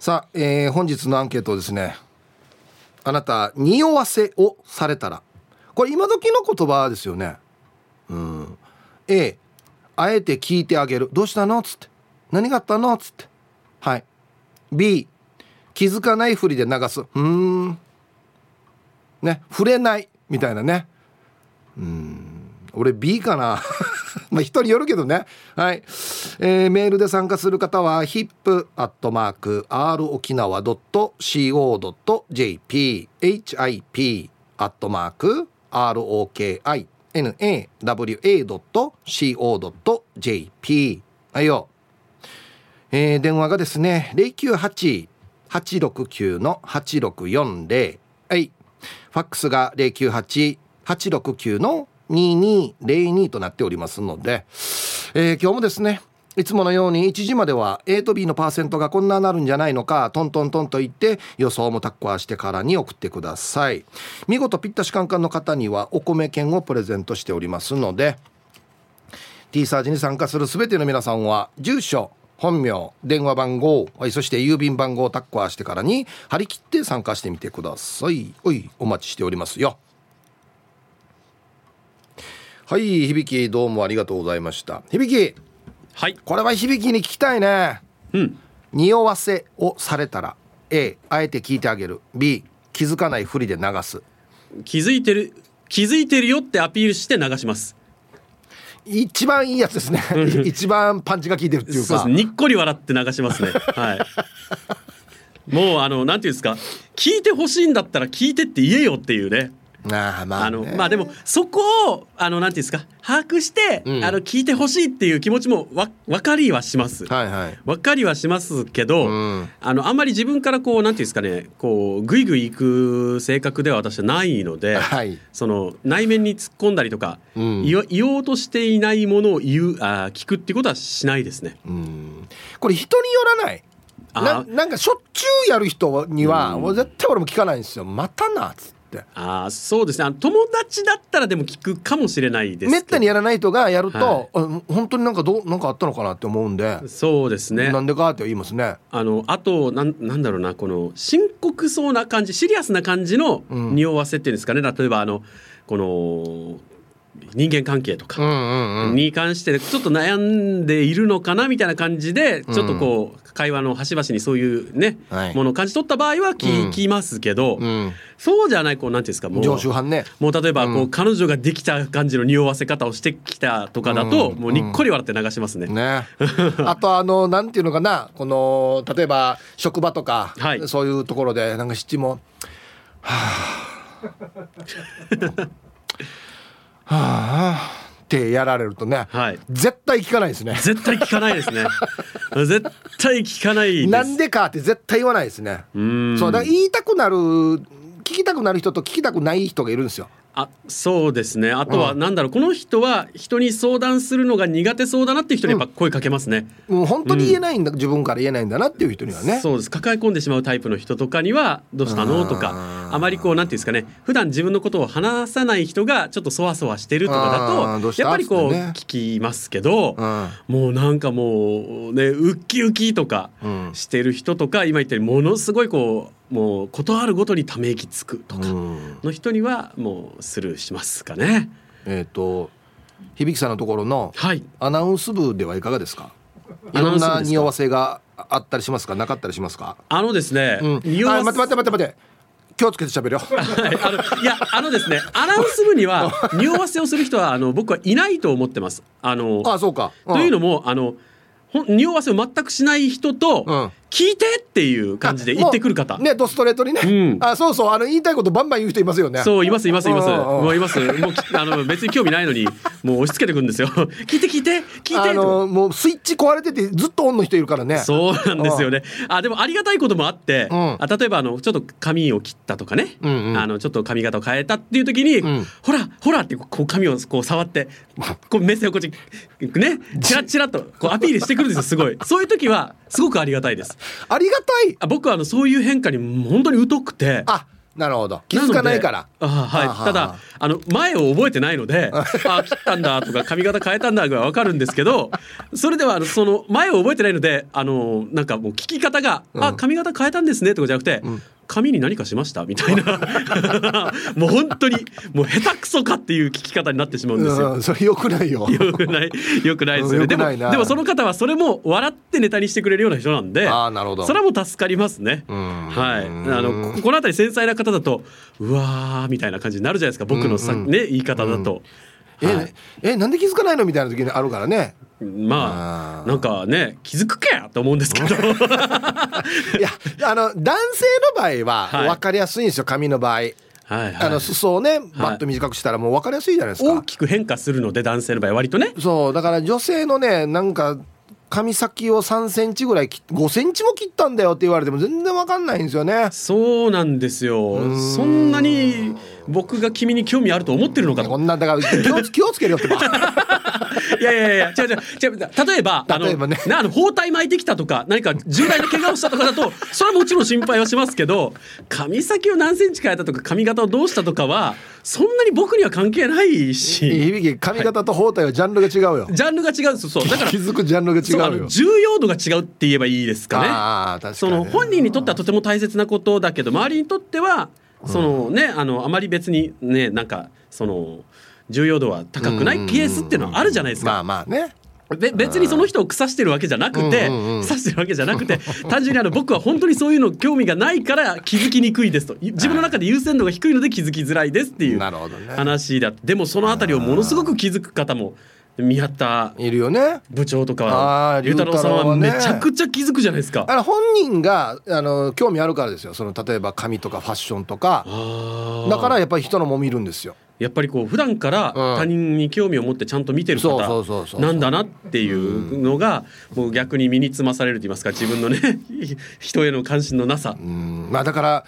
さあ、えー、本日のアンケートですねあなた匂わせをされたら。これ今時の言葉ですよね。うん。A あえて聞いてあげる。どうしたの？つって。何があったの？つって。はい。B 気づかないふりで流す。うん。ね。触れない。みたいなね。うん。俺 B かな。まあ人によるけどね。はい、えー、メールで参加する方は hip.r 沖縄 .co.jp hip アットマーク ROKINAWA.co.jp はいよ、えー、電話がですね098-869-8640はい。ファックスが098-869の2202となっておりますので、えー、今日もですねいつものように1時までは A と B のパーセントがこんななるんじゃないのかトントントンと言って予想もタッコアしてからに送ってください。見事ぴったしカンカンの方にはお米券をプレゼントしておりますので T サージに参加する全ての皆さんは住所本名電話番号そして郵便番号をタッコアしてからに張り切って参加してみてください。おいお待ちしておりますよ。はい響どうもありがとうございました。響はい。これは響に聞きたいね。うん。匂わせをされたら A あえて聞いてあげる。B 気づかないふりで流す。気づいてる気づいてるよってアピールして流します。一番いいやつですね。一番パンチが効いてるっていうか。にっこり笑って流しますね。はい。もうあのなんていうんですか。聞いてほしいんだったら聞いてって言えよっていうねあまあ、あのまあでもそこをあのなんていうんですか把握して、うん、あの聞いてほしいっていう気持ちもわ分かりはします。はいはい。分かりはしますけど、うん、あのあんまり自分からこうなんていうんですかねこうぐいぐい行く性格では私はないので、はい、その内面に突っ込んだりとか、うん、言おうとしていないものを言うあ聞くっていうことはしないですね。うん、これ人によらない？ななんかしょっちゅうやる人には、もう絶対俺も聞かないんですよ。またなっつって。って。ああそうですね。友達だったらでも聞くかもしれないですめったにやらない人がやると、はい、本当になんかどうなんかあったのかなって思うんで。そうですね。なんでかって言いますね。あのあとなんなんだろうなこの深刻そうな感じシリアスな感じの匂わせっていうんですかね、うん、例えばあのこの人間関係とかに関してちょっと悩んでいるのかなみたいな感じでちょっとこう会話の端々にそういうね、はい、ものを感じ取った場合は聞きますけど、うん、そうじゃないこうなんていうんですかもう常習犯ね。もう例えばこう、彼女ができた感じの匂わせ方をしてきたとかだと、もうにっこり笑って流しますね。ね。あとあのなんていうのかなこの例えば職場とか、はい、そういうところでなんか七もはあ。は あってやられるとね、はい、絶対聞かないですね。絶対聞かないですね。絶対聞かないなんでかって絶対言わないですね。そうだ言いたくなる聞きたくなる人と聞きたくない人がいるんですよあそうですね。あとはなんだろう、うん、この人は人に相談するのが苦手そうだなっていう人にやっぱ声かけますね、うん、もう本当に言えないんだ、うん、自分から言えないんだなっていう人にはね。そうです。抱え込んでしまうタイプの人とかにはどうしたのとかあまりこうなんていうんですかね。普段自分のことを話さない人がちょっとそわそわしてるとかだとやっぱりこう聞きますけど、もうなんかもうねウッキウキとかしてる人とか、今言ったようにものすごいこうもうことあるごとにため息つくとかの人にはもうスルーしますかね。えっ、ー、と響さんのところのアナウンス部ではいかがですか？いろんな匂わせがあったりしますか？なかったりしますか？あのですね、うん、匂わせ待って待って待って待って。気をつけて喋るよ。はい、いやあのですねアナウンス部には匂わせをする人はあの僕はいないと思ってます。あのあそうか、うん、というのもあの匂わせを全くしない人と、うん聞いてっていう感じで言ってくる方。ねドストレートにね、うん、あそうそうあの言いたいことバンバン言う人いますよね。そういますいますいます。もういます。もうあの別に興味ないのにもう押し付けてくるんですよ。聞いて聞いて聞いてあのもうスイッチ壊れててずっとオンの人いるからね。そうなんですよね。あでもありがたいこともあって、うん、あ例えばあのちょっと髪を切ったとかね、うんうん、あのちょっと髪型を変えたっていう時に、うん、ほらほらってこう髪をこう触って こう目線をこっちねチラチラとこうアピールしてくるんですよすごい。そういう時はすごくありがたいです。ありがたい。あ僕はあのそういう変化に本当に疎くて。あなるほど。気づかないから。あはい。ただあの前を覚えてないので あ切ったんだとか髪型変えたんだぐらい分かるんですけどそれではその前を覚えてないのであのなんかもう聞き方が「あ髪型変えたんですね」とかじゃなくて、うん紙に何かしました？みたいな もう本当にもう下手くそかっていう聞き方になってしまうんですよ。それよくないよ。よくないよくないですよね。でもでもその方はそれも笑ってネタにしてくれるような人なんで、あなるほどそれはもう助かりますね。はい。あのこの辺り繊細な方だとうわーみたいな感じになるじゃないですか。僕のさ、ね言い方だと。え、はい、えなんで気づかないの？みたいな時にあるからね。まあなんかね気づくけやと思うんですけど。いやあの男性の場合は分かりやすいんですよ、髪の場合。はいはい、あの裾をねバッと短くしたらもう分かりやすいじゃないですか、大きく変化するので男性の場合割とね。そうだから女性のねなんか髪先を3センチぐらい5センチも切ったんだよって言われても全然わかんないんですよね。そうなんですよ。そんなに僕が君に興味あると思ってるのかこんなだから気を 気をつけるよってば。いやいやいや違う違う違う例えば例えばね。あの包帯巻いてきたとか何か重大な怪我をしたとかだと それはもちろん心配はしますけど髪先を何センチ変えたとか髪型をどうしたとかはそんなに僕には関係ないし。響き髪型と包帯はジャンルが違うよ、ジャンルが違うんですそう。だから気づくジャンルが違うよ。重要度が違うって言えばいいですかね。あ確かにその本人にとってはとても大切なことだけど周りにとってはそのね、あのあまり別にねなんかその重要度は高くないケースっていうのはあるじゃないですか。まあまあね。べ別にその人を腐してるわけじゃなくて、腐してるわけじゃなくて単純にあの僕は本当にそういうの興味がないから気づきにくいですと。自分の中で優先度が低いので気づきづらいですっていう話だ、ね、でもその辺りをものすごく気づく方も宮田いるよね。部長とか龍太郎さんはめちゃくちゃ気づくじゃないですか。あ本人があの興味あるからですよ。その例えば髪とかファッションとか。だからやっぱり人のも見るんですよ。やっぱりこう普段から他人に興味を持ってちゃんと見てる方なんだなっていうのがもう逆に身につまされると言いますか自分のね 人への関心のなさ。まあだから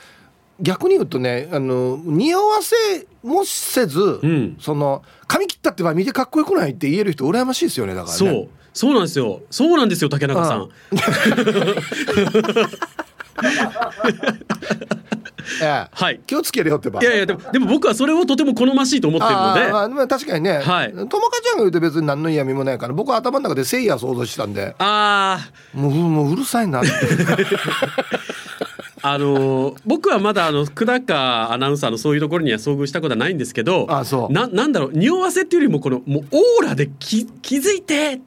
逆に言うとねあの匂わせもせず、うん、その髪切ったってば見てかっこよくないって言える人羨ましいですよねだからね。そう。そうなんですよ。そうなんですよ竹中さん。はい、気をつけるよってばいやいやでもでも僕はそれをとても好ましいと思ってるので。あ、まあ、確かにね、はい、友果ちゃんが言うと別に何の嫌味もないから僕は頭の中でせいや想像したんで。ああもうもううるさいなって あの僕はまだあの久高アナウンサーのそういうところには遭遇したことはないんですけどあそうななんだろう匂わせっていうよりもこのもうオーラで気気づいて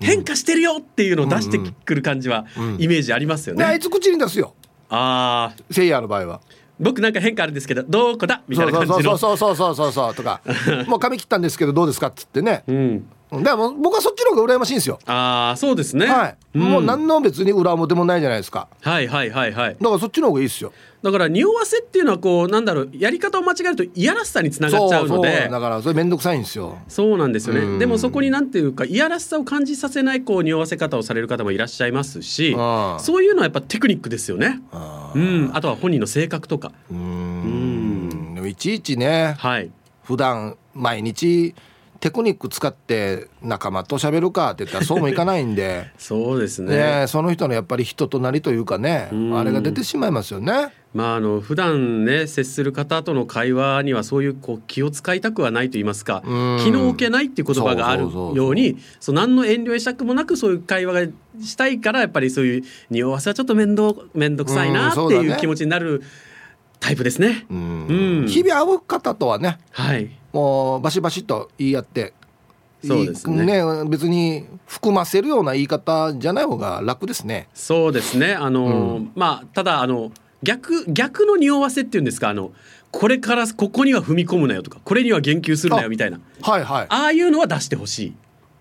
変化してるよっていうのを出してくる感じはイメージありますよね。あいつ口に出すよ。ああ。せいやの場合は。僕なんか変化あるんですけどどこだみたいな感じのそうそうそうそうそうそうとか もう髪切ったんですけどどうですかっつってね、うん、でも僕はそっちの方が羨ましいんですよ。ああそうですね。はい、うん、もう何の別に裏表もないじゃないですか。はいはいはいはい。だからそっちの方がいいですよ。だから匂わせっていうのはこうなんだろうやり方を間違えるといやらしさにつながっちゃうので。だからそれ面倒くさいんですよ。そうなんですよね。でもそこになんていうかいやらしさを感じさせないこう匂わせ方をされる方もいらっしゃいますしそういうのはやっぱテクニックですよね。うん。あとは本人の性格とか。うん。いちいちね、はい、普段毎日テクニック使って仲間と喋るかって言ったらそうもいかないんで。そうですね、ね、その人のやっぱり人となりというかねあれが出てしまいますよね。まあ、あの普段ね接する方との会話にはそういうこう気を使いたくはないと言いますか気の置けないっていう言葉があるようにそう何の遠慮やしたくもなくそういう会話がしたいからやっぱりそういう匂わせはちょっと面倒面倒くさいなっていう気持ちになるタイプですね。うん、日々会う方とはね、はい、もうバシバシと言い合ってそうですね。ね別に含ませるような言い方じゃない方が楽ですね。そうですね。あの、うん、まあただあの逆逆の匂わせっていうんですかあのこれからここには踏み込むなよとかこれには言及するなよみたいな。はいはい。ああいうのは出してほしい。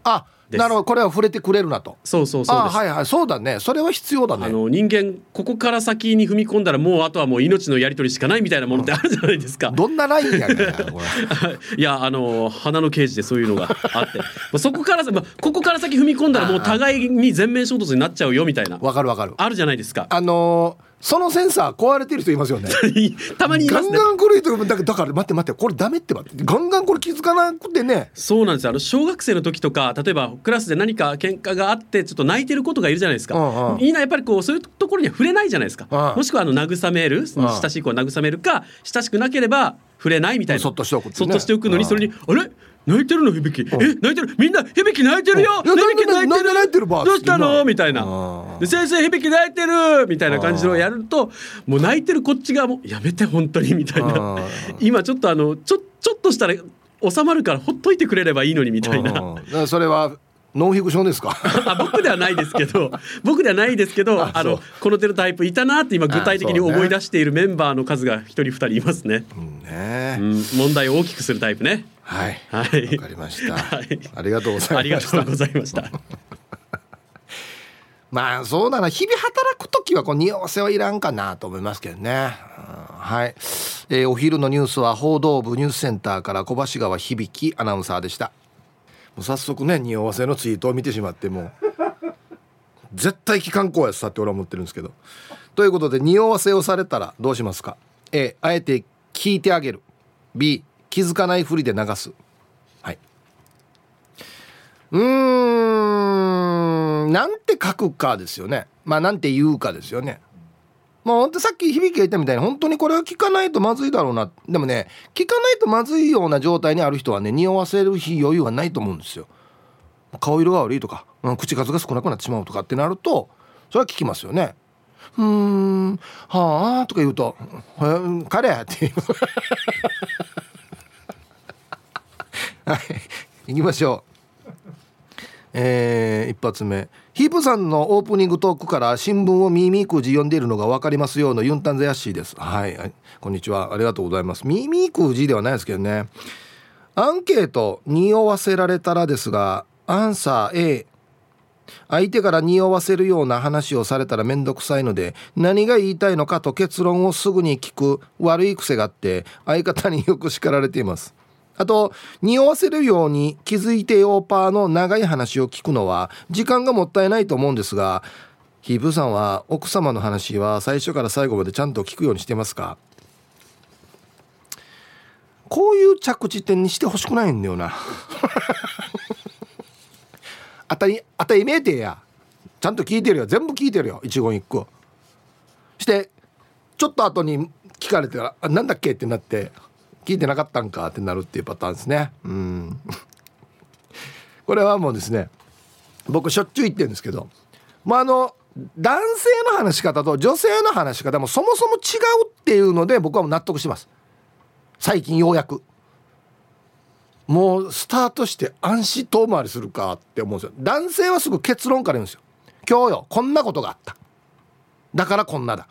あなるほどこれは触れてくれるなと。そうそうそうはいはいそうだね。それは必要だね。あの人間ここから先に踏み込んだらもうあとはもう命のやり取りしかないみたいなものってあるじゃないですか、うん、どんなラインやね いやあの花の刑事でそういうのがあって。そこからまここから先踏み込んだらもう互いに全面衝突になっちゃうよみたいな。わかるわかる。あるじゃないですか。あのーそのセンサー壊れてる人いますよね。たまにいます、ね、ガンガンこれだからだから待って待ってこれダメって待ってガンガンこれ気づかなくてね。そうなんです。あの小学生の時とか例えばクラスで何か喧嘩があってちょっと泣いてる子とかいるじゃないですか、うんうん、みんなやっぱりこうそういうところには触れないじゃないですか、うん、もしくはあの慰める親しい子は慰めるか親しくなければ触れないみたいな。そっとしておく、ね、そっとしておくのにそれにあれ？泣いてるの響き、え泣いてる？みんな響き泣いてるよ。響き泣いてる？泣いてる？どうしたの？みたいな。で先生響き泣いてる！みたいな感じのやるともう泣いてるこっち側もやめて本当にみたいな。今ちょっとあのちょちょっとしたら収まるからほっといてくれればいいのにみたいな。それはノンフィクションですか？あ僕ではないですけど 僕ではないですけどあのこのテロタイプいたなって今具体的に思い出しているメンバーの数が一人二人いますね,、うんね、うん、問題を大きくするタイプねはい。はい。わかりました、はい、ありがとうございました。ありがとうございました。まあそうだな。日々働く時はこう匂わせはいらんかなと思いますけどね、はい、えー、お昼のニュースは報道部ニュースセンターから小橋川響アナウンサーでした。もう早速ね匂わせのツイートを見てしまってもう絶対機関校やさって俺は思ってるんですけど。ということで匂わせをされたらどうしますか？A あえて聞いてあげる。B 気づかないふりで流す。はい。うーん。なんて書くかですよね。まあなんて言うかですよね。もうほんとさっき響きが言ったみたいに本当にこれは聞かないとまずいだろうな。でもね聞かないとまずいような状態にある人はね匂わせる日余裕はないと思うんですよ。顔色が悪いとか、うん、口数が少なくなってしまうとかってなるとそれは聞きますよね。うーん。はあとか言うと「彼」っていう。はい。行きましょう。えー、一発目。ヒープさんのオープニングトークから新聞をミーミーくじ読んでいるのが分かりますようのユンタンザヤッシーです。はい、はい、こんにちは。ありがとうございます。ミーミーくじではないですけどね。アンケート匂わせられたらですがアンサー A 相手から匂わせるような話をされたら面倒くさいので何が言いたいのかと結論をすぐに聞く悪い癖があって相方によく叱られています。あと匂わせるように気づいてよパーの長い話を聞くのは時間がもったいないと思うんですがヒープさんは奥様の話は最初から最後までちゃんと聞くようにしてますか？こういう着地点にしてほしくないんだよな。当たり当たりめえてや。ちゃんと聞いてるよ。全部聞いてるよ。一言一句してちょっと後に聞かれてから「なんだっけ?」ってなって。聞いてなかったんかってなるっていうパターンですね。うん。これはもうですね僕しょっちゅう言ってるんですけどまああの男性の話し方と女性の話し方もそもそも違うっていうので僕はもう納得します。最近ようやく。もうスタートして安心遠回りするかって思うんですよ。男性はすぐ結論から言うんですよ。今日よこんなことがあった。だからこんなだ。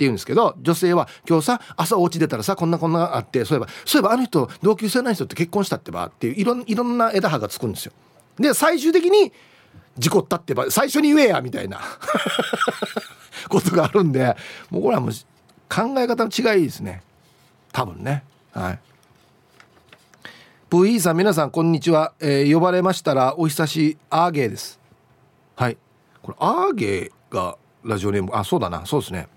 言うんですけど女性は今日さ朝お家出たらさこんなこんなあってそういえばそういえばあの人同級生の人って結婚したってばっていういろいろんな枝葉がつくんですよ。で最終的に事故ったってば最初に言えやみたいな ことがあるんでもうこれはもう考え方の違いですね。多分ね。はい。プーイさん皆さんこんにちは、えー、呼ばれましたらお久しアーゲーです。はい。これアーゲーがラジオネームあそうだな。そうですね。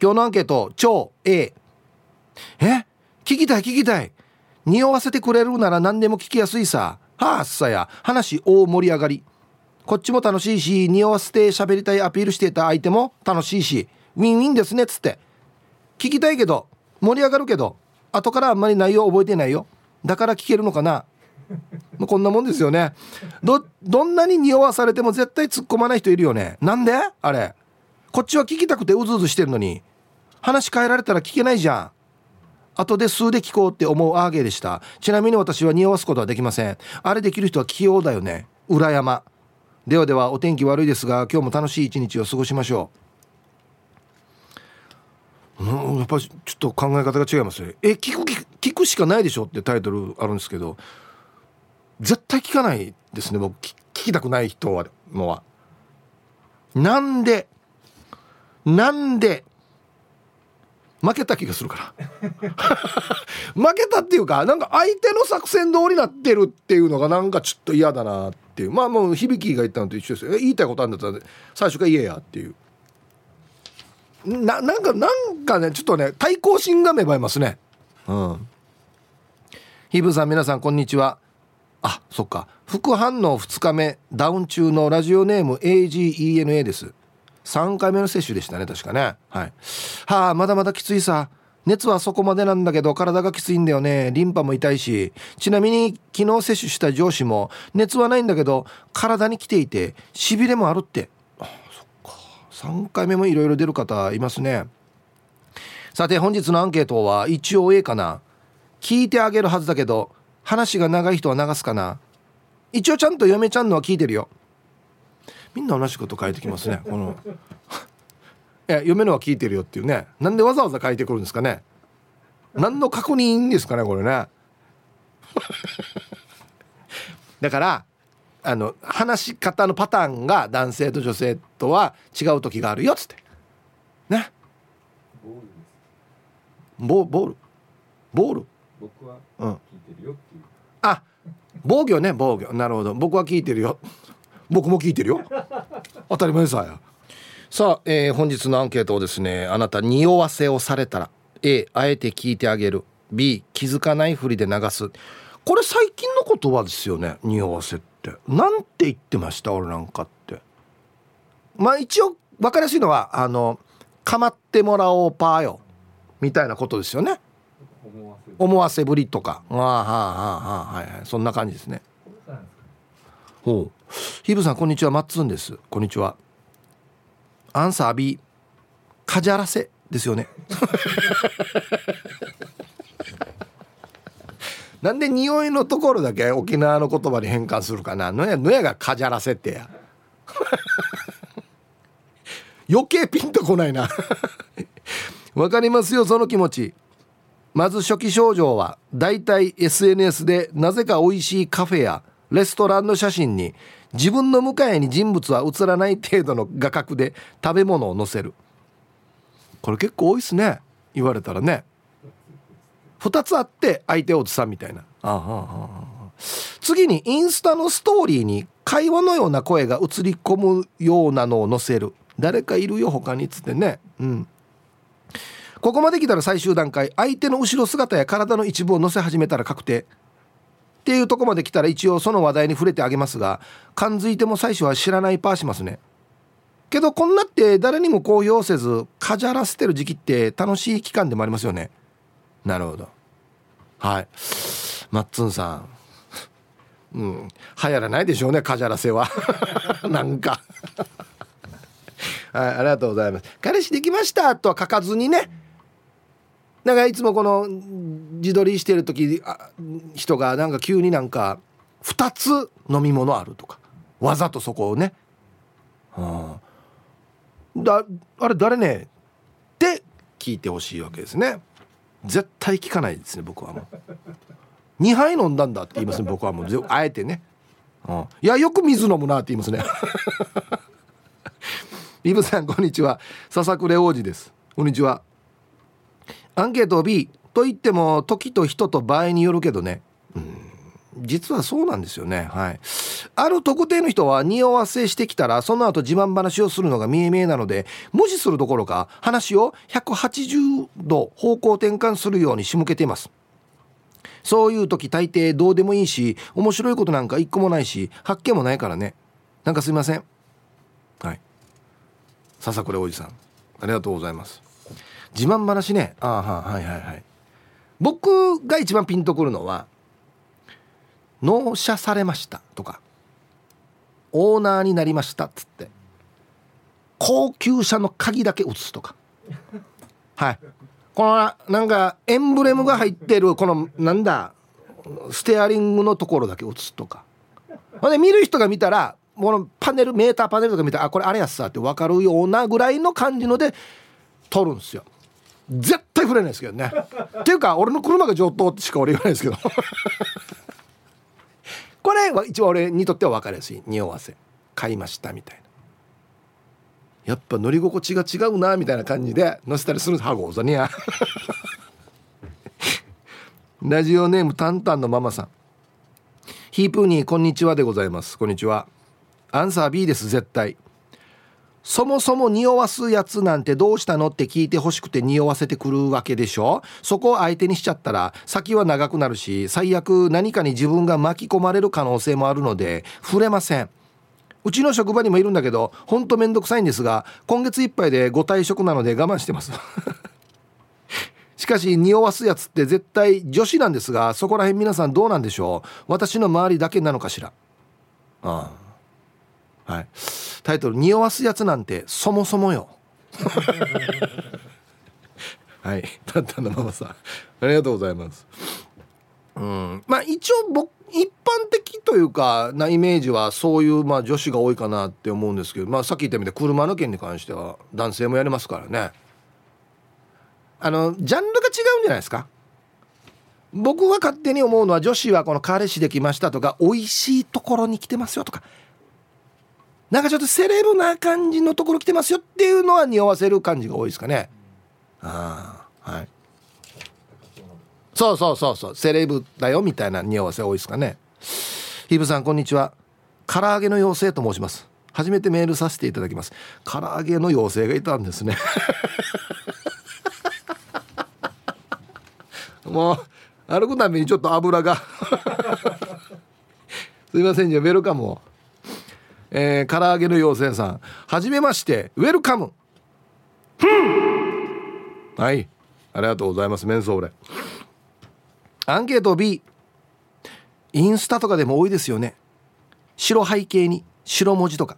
今日のアンケート超 A え？聞きたい聞きたい。匂わせてくれるなら何でも聞きやすいさ。はあっさや。話大盛り上がり。こっちも楽しいし匂わせて喋りたいアピールしていた相手も楽しいし。ウィンウィンですねっつって。聞きたいけど盛り上がるけど後からあんまり内容覚えてないよ。だから聞けるのかな。こんなもんですよね。どどんなに匂わされても絶対突っ込まない人いるよね。なんで？あれ。こっちは聞きたくてうずうずしてるのに。話変えられたら聞けないじゃん。後で数で聞こうって思うアーゲーでした。ちなみに私は匂わすことはできません。あれできる人は器用だよね。裏山。ではではお天気悪いですが今日も楽しい一日を過ごしましょう。うんやっぱりちょっと考え方が違いますね。え聞く聞くしかないでしょってタイトルあるんですけど絶対聞かないですね僕。聞きたくない人はのは。なんでなんで負けた気がするから。負けたっていうかなんか相手の作戦通りになってるっていうのがなんかちょっと嫌だなっていう。まあもう響が言ったのと一緒ですよ。言いたいことあるんだったら最初から言えやっていう。ななんかなんかねちょっとね対抗心が芽生えますね。うん。ヒブさん皆さんこんにちは。あそっか。副反応2日目ダウン中のラジオネーム AGENA です。3回目の接種でしたね確かね。はい。はあまだまだきついさ。熱はそこまでなんだけど体がきついんだよね。リンパも痛いし。ちなみに昨日接種した上司も熱はないんだけど体に来ていてしびれもあるって。あそっか。3回目もいろいろ出る方いますね。さて本日のアンケートは一応 A かな。聞いてあげるはずだけど話が長い人は流すかな。一応ちゃんと嫁ちゃんのは聞いてるよ。みんな同じこと書いてきますね。この。いや嫁のは聞いてるよっていうね。なんでわざわざ書いてくるんですかね。何の確認ですかねこれね。だからあの話し方のパターンが男性と女性とは違う時があるよっつって。ね。ボボール。ボール。僕は聞いてるよっていう、うん、あ防御ね防御。なるほど。僕は聞いてるよ僕も聞いてるよ。当たり前さや。さあ、えー、本日のアンケートをですねあなた匂わせをされたら A あえて聞いてあげる。B 気づかないふりで流す。これ最近の言葉ですよね匂わせって。なんて言ってました俺なんかって。まあ一応分かりやすいのはあの構ってもらおうパーよ。みたいなことですよね。思わせぶりとか。ああはあはあはいはい。そんな感じですね。ほうヒブさんこんにちは。マッツンです。こんにちは。アンサー B かじゃらせですよね。なんで匂いのところだけ沖縄の言葉に変換するかな？のやのやがかじゃらせってや。余計ピンとこないな。わかりますよその気持ち。まず初期症状はだいたい SNS でなぜか美味しいカフェやレストランの写真に自分の向かいに人物は写らない程度の画角で食べ物を載せる。これ結構多いっすね。言われたらね。2つあって相手を写さんみたいな。次にインスタのストーリーに会話のような声が映り込むようなのを載せる。誰かいるよ他にっつってね。うん。ここまで来たら最終段階。相手の後ろ姿や体の一部を乗せ始めたら確定。っていうとこまで来たら一応その話題に触れてあげますが感づいても最初は知らないパーしますね。けどこんなって誰にも公表せずかじゃらせてる時期って楽しい期間でもありますよね。なるほど。はい。マッツンさん。うん。流行らないでしょうねかじゃらせは。なんか。はいありがとうございます。彼氏できましたとは書かずにね。なんかいつもこの自撮りしてる時人がなんか急になんか2つ飲み物あるとかわざとそこをね、はあ、だあれ誰ね？って聞いてほしいわけですね。絶対聞かないですね僕はもう。2杯飲んだんだって言いますね僕はもう。あえてね、うん、いやよく水飲むなって言いますね。イブさんこんにちは。笹倉王子です。こんにちは。アンケート B と言っても時と人と場合によるけどね。うん。実はそうなんですよね。はい。ある特定の人は匂わせしてきたらその後自慢話をするのが見え見えなので無視するどころか話を180度方向転換するように仕向けています。そういう時大抵どうでもいいし面白いことなんか一個もないし発見もないからね。なんかすいません。はい。笹倉おじさん。ありがとうございます。自慢話ね。ああはいはいはい。僕が一番ピンとくるのは「納車されました」とか「オーナーになりました」っつって高級車の鍵だけ写すとか。はい。このなんかエンブレムが入ってるこのなんだステアリングのところだけ写すとか。ほんで見る人が見たらこのパネルメーターパネルとか見たらあこれあれやっさって分かるようなぐらいの感じので撮るんですよ。絶対触れないですけどね。っていうか俺の車が上等ってしか俺言わないですけど。これは一番俺にとっては分かりやすい匂わせ。買いましたみたいな。やっぱ乗り心地が違うなみたいな感じで乗せたりするハゴーザニアラジオネームタンタンのママさん。ヒープーニーこんにちはでございます。こんにちは。アンサー B です絶対そもそも匂わすやつなんてどうしたのって聞いてほしくて匂わせてくるわけでしょ？そこを相手にしちゃったら先は長くなるし最悪何かに自分が巻き込まれる可能性もあるので触れません。うちの職場にもいるんだけどほんとめんどくさいんですが今月いっぱいでご退職なので我慢してます。しかし匂わすやつって絶対女子なんですがそこら辺皆さんどうなんでしょう？私の周りだけなのかしら？ああ。はい。タイトル「匂わすやつなんてそもそもよ」はい。たったのママさん。ありがとうございます。うん。まあ一応僕一般的というかなイメージはそういうまあ女子が多いかなって思うんですけど、まあ、さっき言ったみたいに車の件に関しては男性もやりますからね。あのジャンルが違うんじゃないですか。僕は勝手に思うのは女子はこの彼氏できましたとか美味しいところに来てますよとかなんかちょっとセレブな感じのところ来てますよっていうのは匂わせる感じが多いですかね。ああはい。そうそうそうそう。セレブだよみたいな匂わせ多いですかね。ヒブさんこんにちは。唐揚げの妖精と申します。初めてメールさせていただきます。唐揚げの妖精がいたんですね。もう歩くたびにちょっと油が。すいませんじゃあウェルカムをえー、唐揚げの妖精さん。はじめましてウェルカム。はい。ありがとうございますメンソーレ。アンケート B インスタとかでも多いですよね。白背景に白文字とか。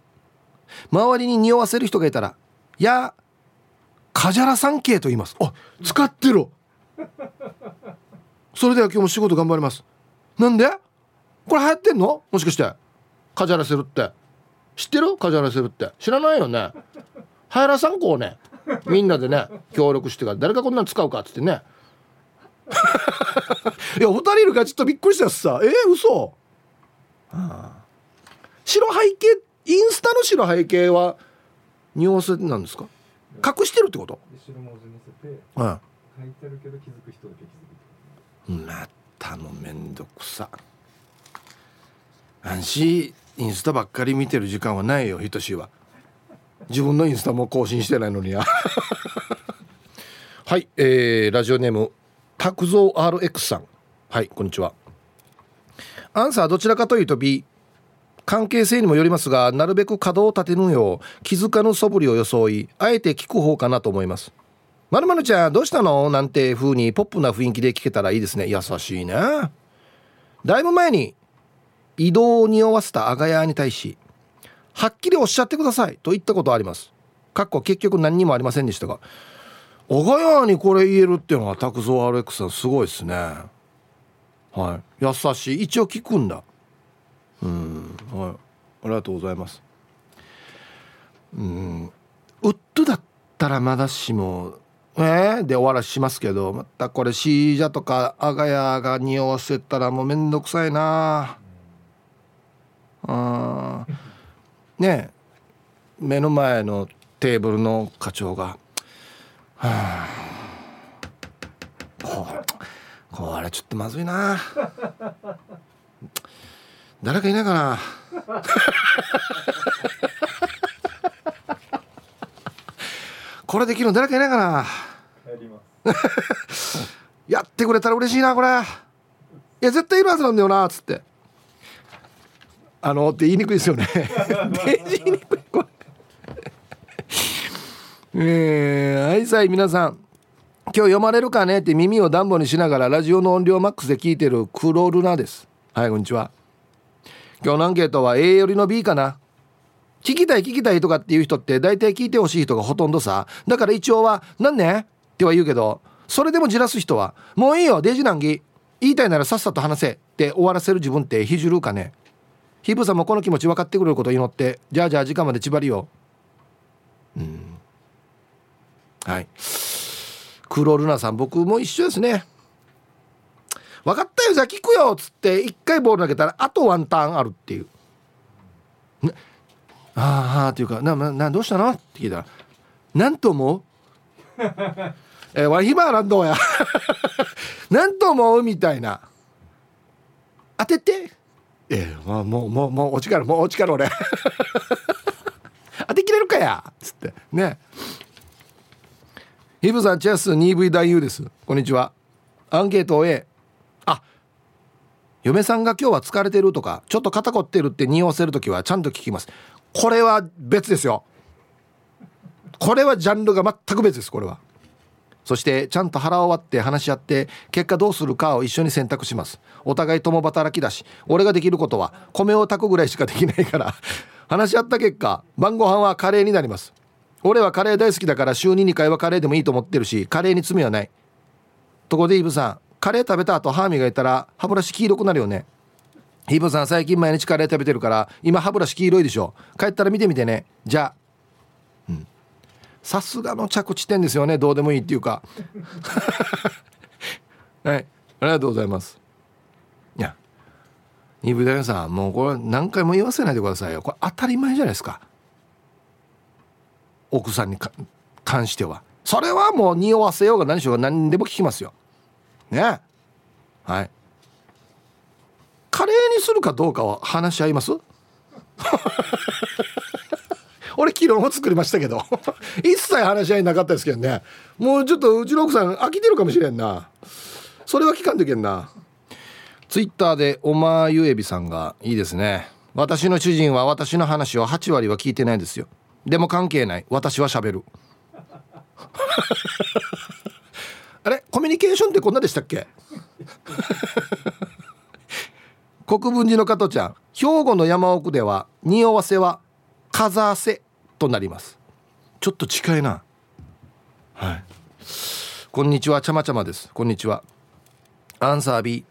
周りに匂わせる人がいたら「やカジャラ三景と言います」あ使ってる。それでは今日も仕事頑張ります。なんで？これ流行ってんの？もしかして。カジャラせるって。知ってる？カジュアルセルって。知らないよね？はやらさんこうねみんなでね協力してから誰がこんなの使うかっつってね。いや二人いるからちょっとびっくりしたさ。えー、嘘、はあ、白背景インスタの白背景は匂わせなんですか？隠してるってこと？白文字載せて、うん、書いてるけど気づく人だけ気づくまたのめんどくさ。安心インスタばっかり見てる時間はないよひとしは。自分のインスタも更新してないのにや。はい、えー、ラジオネーム拓蔵 RX さん。はいこんにちは。アンサーどちらかというと B 関係性にもよりますがなるべく角を立てぬよう気づかぬ素振りを装いあえて聞く方かなと思います。まるまるちゃんどうしたの？なんて風にポップな雰囲気で聞けたらいいですね。優しいねだいぶ前に移動を匂わせた阿賀屋に対しはっきりおっしゃってくださいと言ったことあります。かっこ結局何にもありませんでしたが阿賀屋にこれ言えるっていうのは拓蔵 RX さんすごいですねはい。優しい。一応聞くんだ。うん。はい。ありがとうございます。うん。ウッドだったらまだしもえー、で終わらしますけどまたこれシージャとか阿賀屋が匂わせたらもうめんどくさいな。あね目の前のテーブルの課長が「はあ。ここれちょっとまずいな。誰かいないかな。これできるの誰かいないかな。や ってくれたら嬉しいなこれ。いや絶対いるはずなんだよなっつってあのって言いにくいですよね。言いにくい。えー、はいさい皆さん。今日読まれるかね？って耳を暖房にしながらラジオの音量マックスで聞いてるクロルナです。はいこんにちは。今日のアンケートは A よりの B かな？聞きたい聞きたいとかっていう人って大体聞いてほしい人がほとんどさ。だから一応は「なんね?」っては言うけどそれでもじらす人は「もういいよデジ難儀言いたいならさっさと話せ」って終わらせる自分ってひじるかね？ヒブさんもこの気持ち分かってくれることを祈ってじゃあじゃあ時間まで縛りようん。はい。クロルナさん僕も一緒ですね。分かったよじゃあ聞くよっつって一回ボール投げたらあとワンターンあるっていう。ああっていうかななどうしたの？って聞いたら何と思う？えー、ワヒバーランドや 何と思う？みたいな。当てて。ええまあ、もうもうもうお力もうお力俺。あできれるかや？つって。ね。ヒブさんチェス 2V 男優です。こんにちは。アンケートを A あ嫁さんが今日は疲れてるとかちょっと肩こってるって匂わせる時はちゃんと聞きます。これは別ですよ。これはジャンルが全く別ですこれは。そしてちゃんと腹を割って話し合って結果どうするかを一緒に選択します。お互い共働きだし俺ができることは米を炊くぐらいしかできないから 話し合った結果晩ご飯はカレーになります。俺はカレー大好きだから週に2回はカレーでもいいと思ってるしカレーに罪はない。ところでイブさんカレー食べた後歯磨いたら歯ブラシ黄色くなるよね。イブさん最近毎日カレー食べてるから今歯ブラシ黄色いでしょ。帰ったら見てみてね。じゃあさすがの着地点ですよね。どうでもいいっていうか。はい。ありがとうございます。いや。二部大さんもうこれ何回も言わせないでくださいよ。これ当たり前じゃないですか。奥さんに関しては。それはもう匂わせようが何しようが何でも聞きますよ。ね。はい。カレーにするかどうかは話し合います？俺昨日も作りましたけど。一切話し合いなかったですけどね。もうちょっとうちの奥さん飽きてるかもしれんな。それは聞かんといけんな。ツイッターでおまゆえびさんがいいですね。私の主人は私の話を8割は聞いてないですよ。でも関係ない。私は喋る。あれ？コミュニケーションってこんなでしたっけ？国分寺の加トちゃん。兵庫の山奥では匂わせは風汗となります。ちょっと近いな。はい。こんにちは。ちゃまちゃまです。こんにちは。アンサー B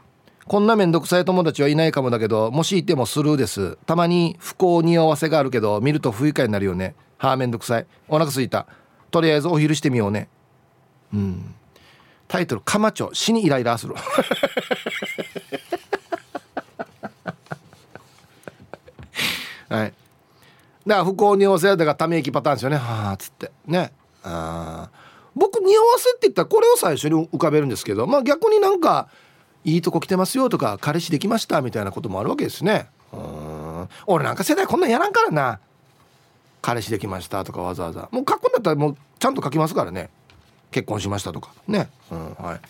こんなめんどくさい友達はいないかもだけどもしいてもスルーです。たまに不幸匂わせがあるけど見ると不愉快になるよね。はあめんどくさい。お腹すいた。とりあえずお昼してみようね。うん。タイトル「かまちょ。死にイライラする」はい。から不幸匂わせだからため息パターンですよね。はあっつって。ね。あ僕匂わせって言ったらこれを最初に浮かべるんですけどまあ逆になんかいいとこ来てますよとか彼氏できましたみたいなこともあるわけですね。うん。俺なんか世代こんなんやらんからな。彼氏できましたとかわざわざ。もう書くんだったらもうちゃんと書きますからね。結婚しましたとか。ね。うんはい。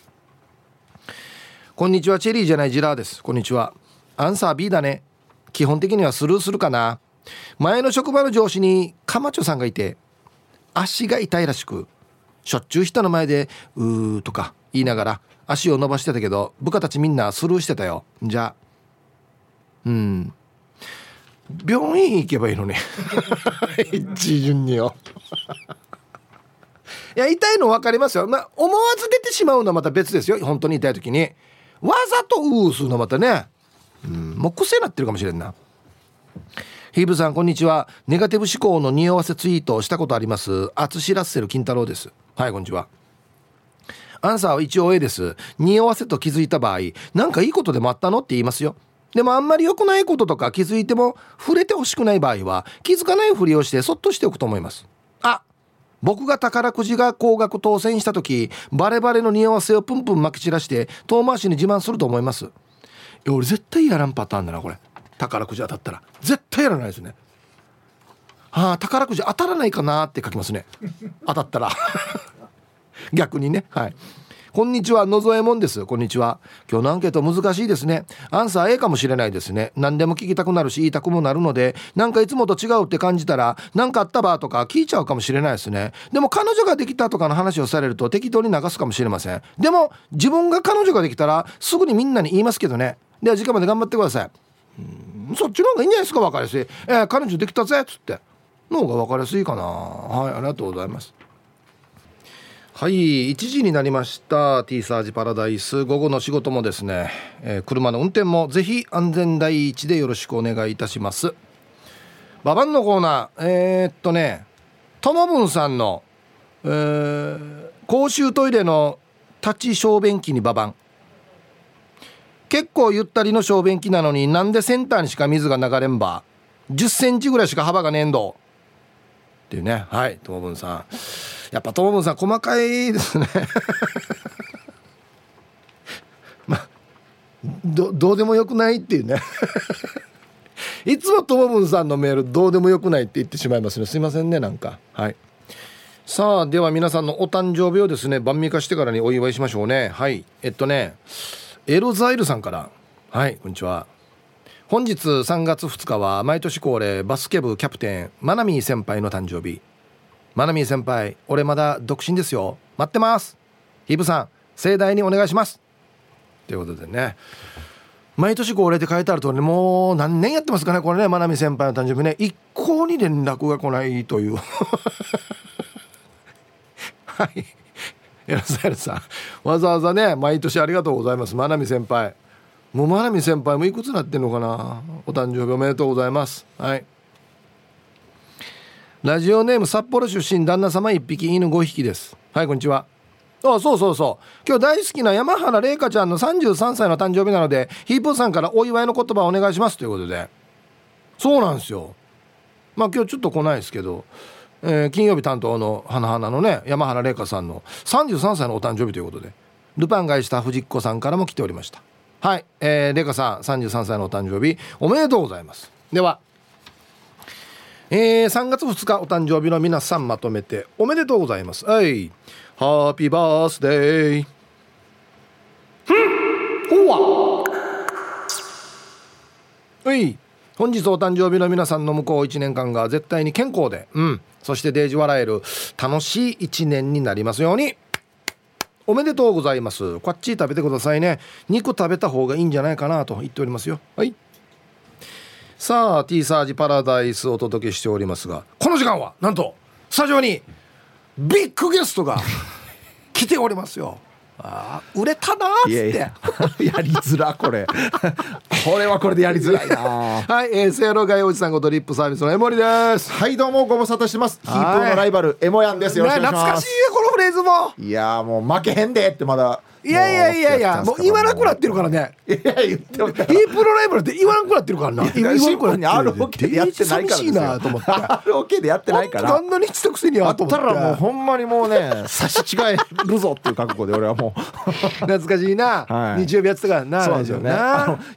こんにちは。チェリーじゃないジラーです。こんにちは。アンサー B だね。基本的にはスルーするかな。前の職場の上司にカマチョさんがいて足が痛いらしくしょっちゅう人の前で「うー」とか言いながら足を伸ばしてたけど部下たちみんなスルーしてたよ。じゃあうん。病院行けばいいのね 一順によ。いや痛いの分かりますよ、まあ、思わず出てしまうのはまた別ですよ。本当に痛い時に。わざとうーするのまたね。うんもう癖になってるかもしれんなヒーブさんこんにちは。ネガティブ思考の匂わせツイートをしたことあります。アツシラッセル金太郎です。はいこんにちは。アンサーは一応 A です。匂わせと気づいた場合なんかいいことでもあったのって言いますよ。でもあんまり良くないこととか気づいても触れてほしくない場合は気づかないふりをしてそっとしておくと思います。あ僕が宝くじが高額当選した時バレバレの匂わせをプンプンまき散らして遠回しに自慢すると思います。いや俺絶対やらんパターンだなこれ。宝くじ当たったら。絶対やらないですね。はあ宝くじ当たらないかなって書きますね。当たったら。逆にね。はい。こんにちは。野添もんです。こんにちは。今日のアンケート難しいですね。アンサー A かもしれないですね。何でも聞きたくなるし言いたくもなるのでなんかいつもと違うって感じたら何かあったばとか聞いちゃうかもしれないですね。でも彼女ができたとかの話をされると適当に流すかもしれません。でも自分が彼女ができたらすぐにみんなに言いますけどね。では時間まで頑張ってください。うん。そっちの方がいいんじゃないですか分かりやすい「えー、彼女できたぜ」っつって。の方が分かりやすいかな。はいありがとうございます。はい1時になりました。T サージパラダイス。午後の仕事もですね、えー、車の運転もぜひ安全第一でよろしくお願いいたします。ババンのコーナー。えー、っとねともぶんさんの、えー、公衆トイレの立ち小便器にババン。結構ゆったりの小便器なのになんでセンターにしか水が流れんば。1 0センチぐらいしか幅がねえんど。っていうね。はいともぶんさん。やっぱともぶんさん細かいですね。まあどどうでもよくないっていうね。いつもともぶんさんのメールどうでもよくないって言ってしまいますね。すいませんねなんか。はい。さあでは皆さんのお誕生日をですね晩味化してからにお祝いしましょうね。はい。えっとねエロザイルさんから。はいこんにちは。本日3月2日は毎年恒例バスケ部キャプテンマナミー先輩の誕生日。マナミー先輩俺まだ独身ですよ。待ってます。ヒブさん盛大にお願いします。ということでね。毎年恒例って書いてあるとねもう何年やってますかねこれねまなみ先輩の誕生日ね。一向に連絡が来ないという。はい。エラサエルさん。わざわざね毎年ありがとうございます。まなみ先輩。もうまなみ先輩もいくつなってんのかな。お誕生日おめでとうございます。はい。ラジオネーム札幌出身旦那様一匹犬5匹です。はいこんにちは。あそうそうそう。今日大好きな山原玲香ちゃんの33歳の誕生日なのでヒープーさんからお祝いの言葉をお願いしますということで。そうなんですよ。まあ今日ちょっと来ないですけど、えー、金曜日担当の花々のね山原玲香さんの33歳のお誕生日ということでルパンがいした藤子さんからも来ておりました。はいえー、玲香さん33歳のお誕生日おめでとうございます。ではえー、3月2日お誕生日の皆さんまとめておめでとうございます。はいハッピーバースデーほわ。はい本日お誕生日の皆さんの向こう1年間が絶対に健康でうん。そしてデージ笑える楽しい一年になりますように。おめでとうございます。こっち食べてくださいね。肉食べた方がいいんじゃないかなと言っておりますよ。はい。さあ T サージパラダイスをお届けしておりますがこの時間はなんとスタジオにビッグゲストが来ておりますよ。あ売れたなっつって。やりづらこれ。これはこれでやりづらいな。はい、えー、せやろがいおじさんことリップサービスのエモリです。はいどうもご無沙汰してます。ヒープのライバルエモヤンです。よろしくお願いします、懐かしいこのフレーズも。いやもう負けへんでってまだいやいやいやいやもう言わなくなってるからね。いや言ってもヒープロライブって言わなくなってるからな。今シンプルに ROK でやってないから寂しいなと思って ROK でやってないから。あんなにしたくせにあったらもうほんまにもうね差し違えるぞっていう覚悟で俺はもう。懐かしいな、はい、日曜日やってたからなそうですよね。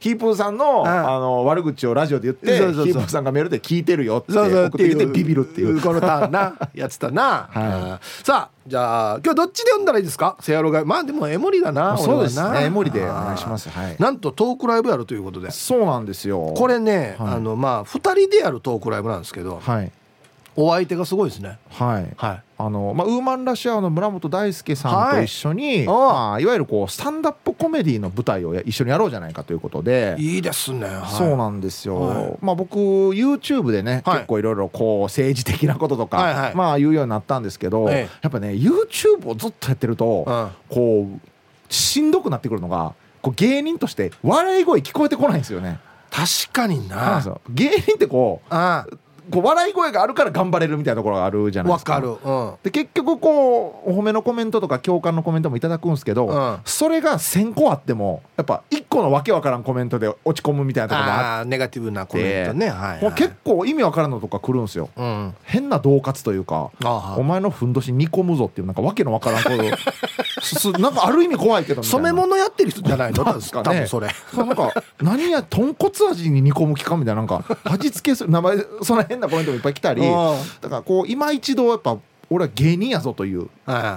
ヒープーさんのあの悪口をラジオで言ってヒープーさんがメールで聞いてるよって送ってきてビビるっていう。このターンな。やってたな、はい、さあじゃあ今日どっちで読んだらいいですか？せやろがまあでもエモリだなそうですね。エモリでお願いしますはい。なんとトークライブやるということで。そうなんですよ。これね、はい、あのまあ2人でやるトークライブなんですけど、はい、お相手がすごいですね。はい、はい、あのまあ、ウーマンラッシュアワーの村本大輔さんと一緒に、はいまあ、いわゆるこうスタンダップコメディの舞台を一緒にやろうじゃないかということで。いいですね、はい、そうなんですよ、はい、まあ、僕 YouTube でね、結構いろいろこう政治的なこととか、はいはい、まあ言うようになったんですけど、やっぱね YouTube をずっとやってると、うん、こうしんどくなってくるのがこう芸人として笑い声聞こえてこないんですよね。確かにな。芸人ってこうこう笑い声があるから頑張れるみたいなところがあるじゃないですか。かる、うん、で結局こうお褒めのコメントとか共感のコメントもいただくんですけど、うん、それが1,000個あってもやっぱ1個のわけわからんコメントで落ち込むみたいなところがあって。ネガティブなコメントね、はいはい、結構意味わからんのとか来るんですよ、うん、変な恫喝というか「お前のふんどし煮込むぞ」っていうなんかわけのわからんこと なんかある意味怖いけど染め物やってる人じゃないの？ですかね。多分それ。なんか何や豚骨味に煮込む気かみたいななんか味付けする名前その変なコメントもいっぱい来たりだからこう今一度やっぱ俺は芸人やぞという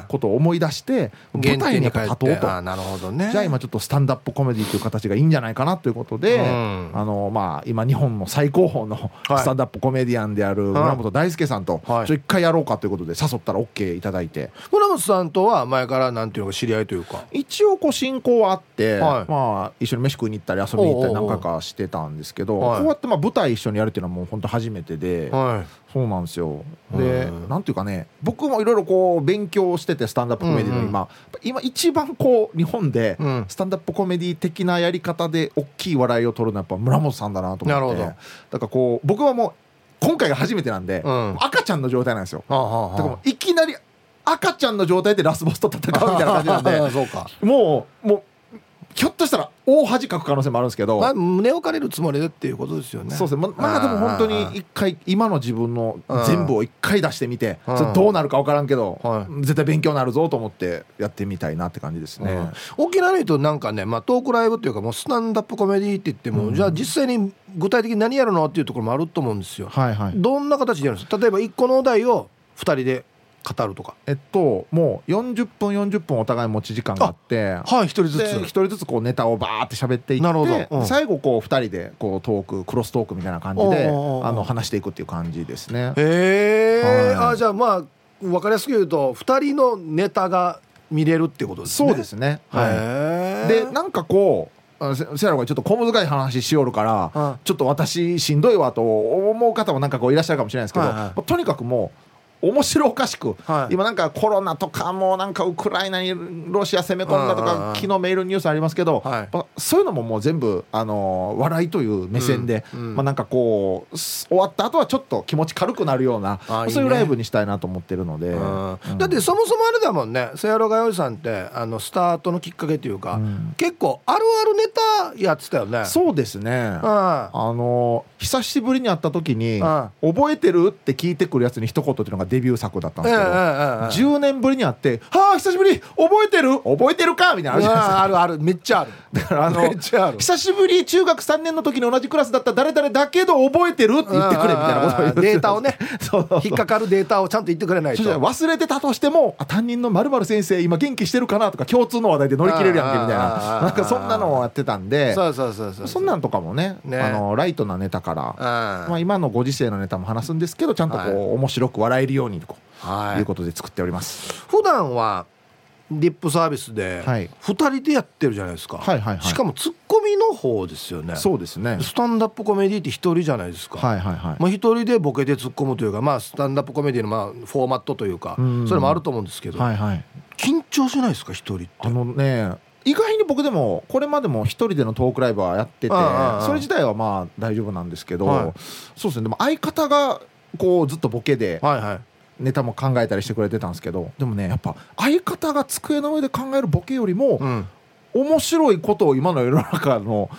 ことを思い出して舞台に立とうと。なるほど、ね、じゃあ今ちょっとスタンダップコメディという形がいいんじゃないかなということで、うん、あのまあ、今日本の最高峰のスタンダップコメディアンである村本大輔さんと一回やろうかということで誘ったら OK いただいて。村本さんとは前からなんていうのか知り合いというか？一応こう親交はあって、はい、まあ、一緒に飯食いに行ったり遊びに行ったり何回かしてたんですけどこうやってまあ舞台一緒にやるっていうのはもう本当初めてで、はい、そうなんですよ。でなんていうかね僕もいろいろこう勉強しててスタンダップコメディの今、うんうん、今。一番こう日本でスタンダップコメディ的なやり方で大きい笑いを取るのはやっぱ村本さんだなと思って。だからこう僕はもう今回が初めてなんで、うん、赤ちゃんの状態なんですよ、はあはあ、だからいきなり赤ちゃんの状態でラスボスと戦うみたいな感じなんで。もうもうひょっとしたら大恥かく可能性もあるんですけど、まあ、胸を借りるつもりでっていうことですよね。そうです。ねままあでも本当に一回今の自分の全部を一回出してみてどうなるか分からんけど、絶対勉強になるぞと思ってやってみたいなって感じですね、沖縄の人なんかね、まあ、トークライブっていうかもうスタンダップコメディって言っても、じゃあ実際に具体的に何やるのっていうところもあると思うんですよ、はいはい、どんな形でやるんですか？例えば1個のお題を2人で語るとか。えっともう40分40分お互い持ち時間があって。はい一人ずつ。一人ずつこうネタをバーって喋っていってなるほど、うん、最後こう2人でこうトーククロストークみたいな感じであの話していくっていう感じですね。へえ、はい、あじゃあまあ分かりやすく言うと2人のネタが見れるってことですね。そうですね。はい。でなんかこうせやろがちょっと小難しい話しよるから、うん、ちょっと私しんどいわと思う方もなんかこういらっしゃるかもしれないですけど、はいはい、とにかくもう面白おかしく、はい、今なんかコロナとかもなんかウクライナにロシア攻め込んだとか昨日メールニュースありますけど、はい、そういうのももう全部あの笑いという目線で、うんうん、まあ、なんかこう終わった後はちょっと気持ち軽くなるようなそういうライブにしたいなと思ってるので、うん、だってそもそもあれだもんねせやろがよりさんってあのスタートのきっかけというか、結構あるあるネタやってたよね。そうですね。あの久しぶりに会った時に「覚えてる?」って聞いてくるやつに一言っていうのがデビュー作だったんですけど、えー、10年ぶりに会って「はあ久しぶり覚えてる？覚えてるか?」みたいなあるじゃないですかあるある。めっちゃある。だからあの久しぶり中学3年の時に同じクラスだった誰々だけど覚えてるって言ってくれみたいなことを言ってデータをね。引っかかるデータをちゃんと言ってくれないと。忘れてたとしても担任のまる先生今元気してるかなとか共通の話題で乗り切れるやんけみたいな。なんかそんなのをやってたんでそうそうそうそうそんなんとかもねあのライトなネタからまあ今のご時世のネタも話すんですけどちゃんとこう面白く笑えるようにこうはい、いうことで作っております。普段はリップサービスで2人でやってるじゃないですか、はいはいはい、しかもツッコミの方ですよね。そうですね。スタンダップコメディって1人じゃないですか、はいはいはい。まあ、1人でボケで突っ込むというか、まあ、スタンダップコメディのまあフォーマットというかそれもあると思うんですけど、はいはい、緊張しないですか1人って？あのね意外に僕でもこれまでも一人でのトークライブはやっててそれ自体はまあ大丈夫なんですけど、はい、そうですね。でも相方がこうずっとボケで、はいはい、ネタも考えたりしてくれてたんですけどでもねやっぱ相方が机の上で考えるボケよりも、うん、面白いことを今の世の中の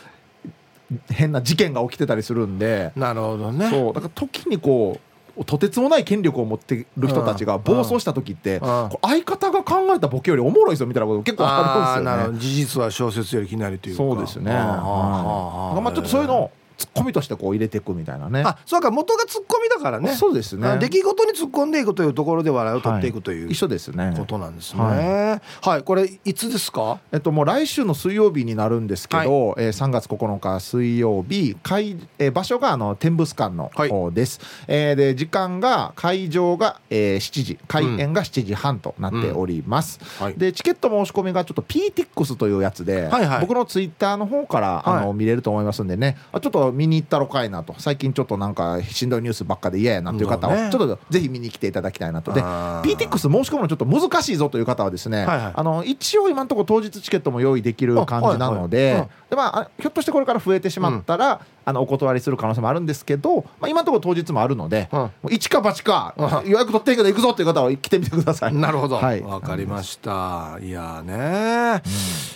変な事件が起きてたりするんでなるほどね。そう。だから時にこうとてつもない権力を持ってる人たちが暴走した時って、うん。うん、相方が考えたボケよりおもろいぞみたいなこと結構あるんですよね。事実は小説よりきなりというか。そうですね、まあ、ちょっとそういうのツッコミとしてこう入れていくみたいなね。あそうか元がツッコミだからね。そうですね。出来事に突っ込んでいくというところで笑いを取っていくという、はい、一緒ですね。ことなんですね。はい、はい、これいつですか？えっともう来週の水曜日になるんですけど、はい、えー、3月9日水曜日会、えー、場所があの天物館の方です、はい、えー、で時間が会場が、えー、7時。開演が7時半となっております、うん。はい、でチケット申し込みがちょっと PTX というやつで、はいはい、僕のツイッターの方から、あの見れると思いますんでね。ちょっと見に行ったろかいなと。最近ちょっとなんかしんどいニュースばっかで嫌やなという方はちょっとぜひ見に来ていただきたいなと。で PTX 申し込むのちょっと難しいぞという方はですね、はいはい、あの一応今のところ当日チケットも用意できる感じなので、はいはい、でまあひょっとしてこれから増えてしまったら、うん。あのお断りする可能性もあるんですけど、まあ、今のところ当日もあるので、うん、一か八か、予約取っていいけど行くぞっていう方は来てみてください。なるほど。わ、はい、かりました。いやね、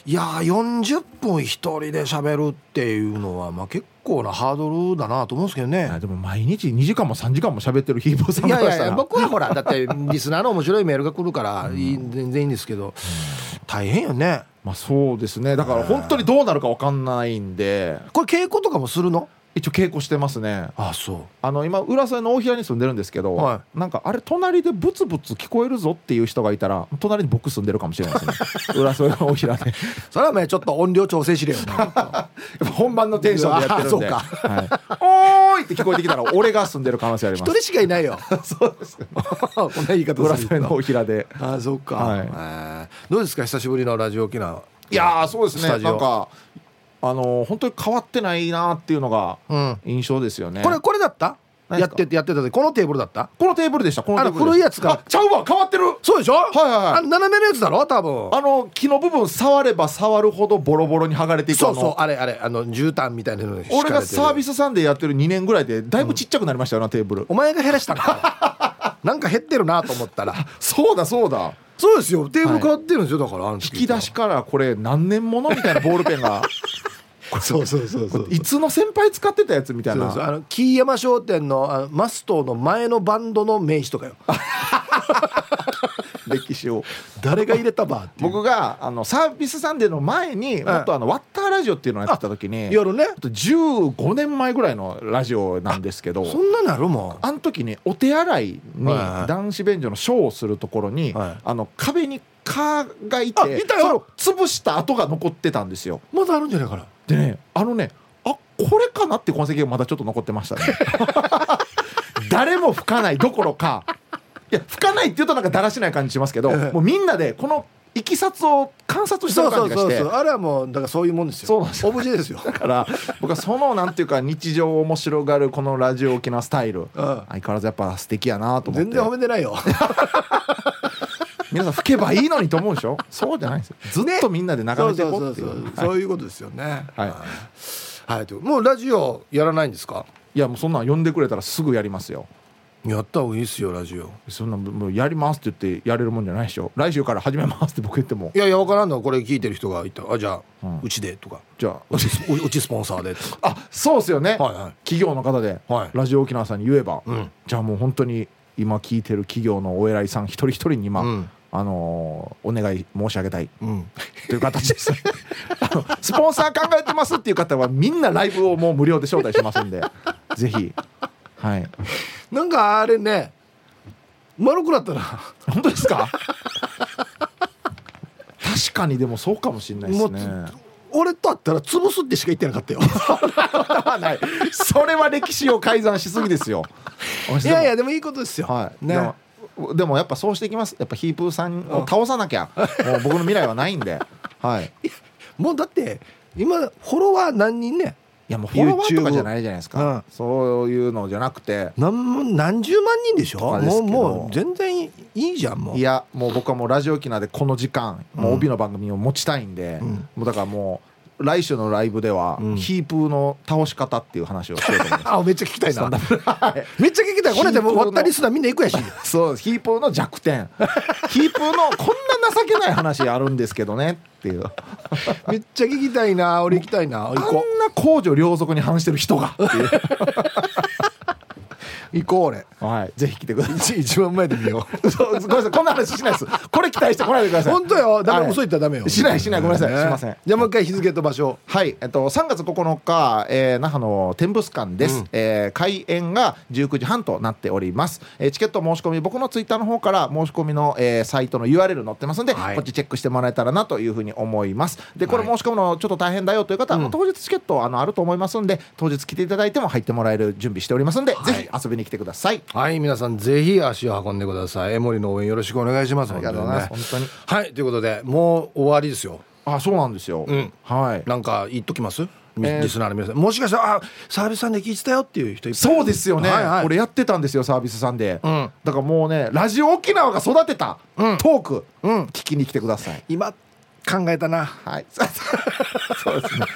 うん、いや40分一人で喋るっていうのはまあ結構なハードルだなと思うんですけどね。でも毎日2時間も3時間も喋ってるヒーボーさんいやいや僕はほら だってリスナーの面白いメールが来るから全然いいんですけど大変よね。まあそうですね。だから本当にどうなるか分かんないんで。これ稽古とかもするの？一応稽古してますね。あそう。あの今浦添の大平に住んでるんですけど、はい、なんかあれ隣でブツブツ聞こえるぞっていう人がいたら隣に僕住んでるかもしれないですね浦添の大平で。それはねちょっと音量調整しれよな 本番のテンションでやってるんで。そうか、はい、おーいって聞こえてきたら俺が住んでる可能性あります。一人しかいないよ。そうですこんな言い方浦添の大平で。あそうか、はい、えー、どうですか久しぶりのラジオ沖縄。いやそうですね。なんかあの本当に変わってないなっていうのが印象ですよね、これこれだった？やっててやってた時このテーブルだった？このテーブルでしたこの古いやつかちゃうわ変わってる。そうでしょ？はいはいはい。斜めのやつだろ？多分。あの木の部分触れば触るほどボロボロに剥がれていくそうそうあれあれあの絨毯みたいなの俺がサービスサンデーやってる2年ぐらいでだいぶちっちゃくなりましたよな、テーブル。お前が減らしたか？なんか減ってるなと思ったら。そうだそうだ。そうですよ。テーブル変わってるんですよ、だから引き出しからこれ何年もの？みたいなボールペンがそうそうそうそういつの先輩使ってたやつみたいな。あの木山商店のあのマストの前のバンドの名刺とかよ。歴史を。誰が入れたば僕があのサービスサンデーの前にもっとあのワッターラジオっていうのをやってた時に夜ね。15年前ぐらいのラジオなんですけどそんななるもん。あの時にお手洗いに男子便所のショーをするところに、はい、あの壁に蚊がいていたよ。潰した跡が残ってたんですよ。まだあるんじゃないかなでねあのねあこれかなって痕跡がまだちょっと残ってましたね。誰も吹かないどころかいや吹かないって言うとなんかだらしない感じしますけど、もうみんなでこのいきさつを観察してる感じがして。あれはもうだからそういうもんですよ。そうなんですオブジェですよ。だから僕はそのなんていうか日常を面白がるこのラジオ沖縄スタイル、相変わらずやっぱ素敵やなと思って。全然褒めてないよ 皆さん吹けばいいのにと思うでしょ？そうじゃないですよ。ずっとみんなで眺めていこうっていう。そうい。うことですよね。はい、はい、もうラジオやらないんですか？いやもうそんなん呼んでくれたらすぐやりますよ。やった方がいいですよラジオ。そんなもうやりますって言ってやれるもんじゃないでしょ？来週から始めますって僕言っても。いやいや分からんの。これ聞いてる人がいた。あじゃあ、うちでとか。じゃあ。うちうちスポンサーでとか。あそうですよね、はいはい、企業の方で、はい、ラジオ沖縄さんに言えば、うん、じゃあもう本当に今聞いてる企業のお偉いさん一人一人に今、うんあのー、お願い申し上げたい、うん、という形です。あのスポンサー考えてますっていう方はみんなライブをもう無料で招待しますんで。ぜひ。はい。なんかあれね丸くなったな。本当ですか？確かにでもそうかもしれないですね。俺と会ったら潰すってしか言ってなかったよ。それは歴史を改ざんしすぎですよ。いやいやでもいいことですよ、はい、ねでもやっぱそうしていきます。やっぱヒープーさんを倒さなきゃ、もう僕の未来はないんで。はい。もうだって今フォロワー何人ね？いやもうフォロワーとかじゃないじゃないですか、うん、そういうのじゃなくて。何何十万人でしょ？もうもう全然いいじゃんもう。いやもう僕はもうラジオ機能でこの時間、もう帯の番組を持ちたいんで、うん、もうだからもう来週のライブでは、うん、ヒープーの倒し方っていう話をしようと思います あめっちゃ聞きたいな。めっちゃ聞きたい。これでも割ったリスナーみんな行くやし。そうヒープーの弱点。ヒープーのこんな情けない話あるんですけどねっていう。めっちゃ聞きたいな俺行きたいな。あんな公序良俗に反してる人がっていう行こう俺。はい。ぜひ来てください。一番前で見よ う。ごめんなさい。こんな話しないです。これ期待してこないでください。本当よ。ダメ、嘘言ったらダメよ。しないしない。ごめんなさい、しません。じゃあもう一回日付と場所。はい。えっと3月9日、えー、那覇の天物館です、うえ開演が19時半となっております、えー、チケット申し込み僕のツイッターの方から申し込みの、えー、サイトの URL 載ってますんで、こっちチェックしてもらえたらなというふうに思います。でこれ申し込むのちょっと大変だよという方は、当日チケットあのあると思いますんで当日来ていただいても入ってもらえる準備しておりますんで、ぜひ遊びに来てください。はい皆さんぜひ足を運んでください。江森の応援よろしくお願いします。ありがとうございます、本当にはいということでもう終わりですよ。あそうなんですよ、うん、はい。なんか言っときます、えリスナーの皆さん。もしかしたらあサービスさんで聞いてたよっていう人そうですよね、はいはい、俺やってたんですよサービスさんで、うん、だからもうねラジオ沖縄が育てたトーク、うん、聞きに来てください。今考えたな。はい。そうですね。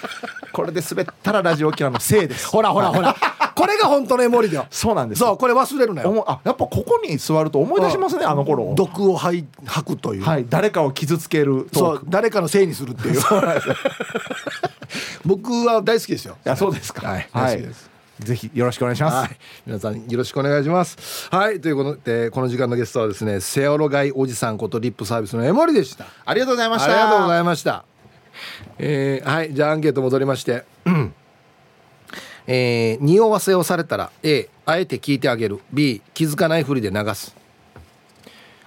これで滑ったらラジオ沖縄のせいです。ほらほらほら。これが本当のエモリだよ。そうなんです。そうこれ忘れるなよ。あやっぱここに座ると思い出しますね、あの頃。毒を吐吐くという。はい。誰かを傷つけるそう誰かのせいにするっていう。僕は大好きですよ。いやそうですか。はい、大好きです、ぜひよろしくお願いします、はい、皆さんよろしくお願いします。はい。ということでこの時間のゲストはですねセオロガイおじさんことリップサービスのエモリでした。ありがとうございました。ありがとうございました。えー、はい。じゃあアンケート戻りまして。えー、匂わせをされたら A あえて聞いてあげる。B 気づかないふりで流す。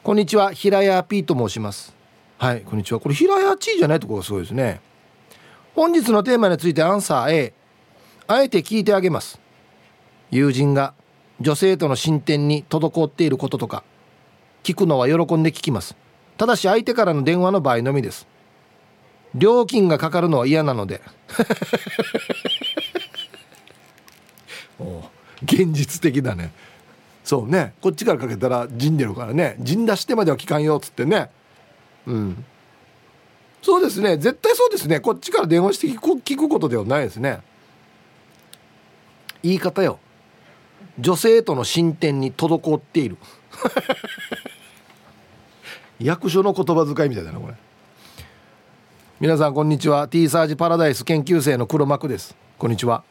こんにちは。平屋 P と申します。はい。こんにちは。これ平屋 T じゃないところがすごいですね。本日のテーマについてアンサー A あえて聞いてあげます。友人が女性との進展に滞っていることとか聞くのは喜んで聞きます。ただし相手からの電話の場合のみです。料金がかかるのは嫌なので。現実的だね。そうね。こっちからかけたら陣出るからね。陣出してまでは聞かんよっつってね。うん。そうですね。絶対そうですね。こっちから電話して聞く聞くことではないですね。言い方よ。女性との進展に滞っている。役所の言葉遣いみたいだなこれ。皆さんこんにちは。T サージパラダイス研究生の黒幕です。こんにちは。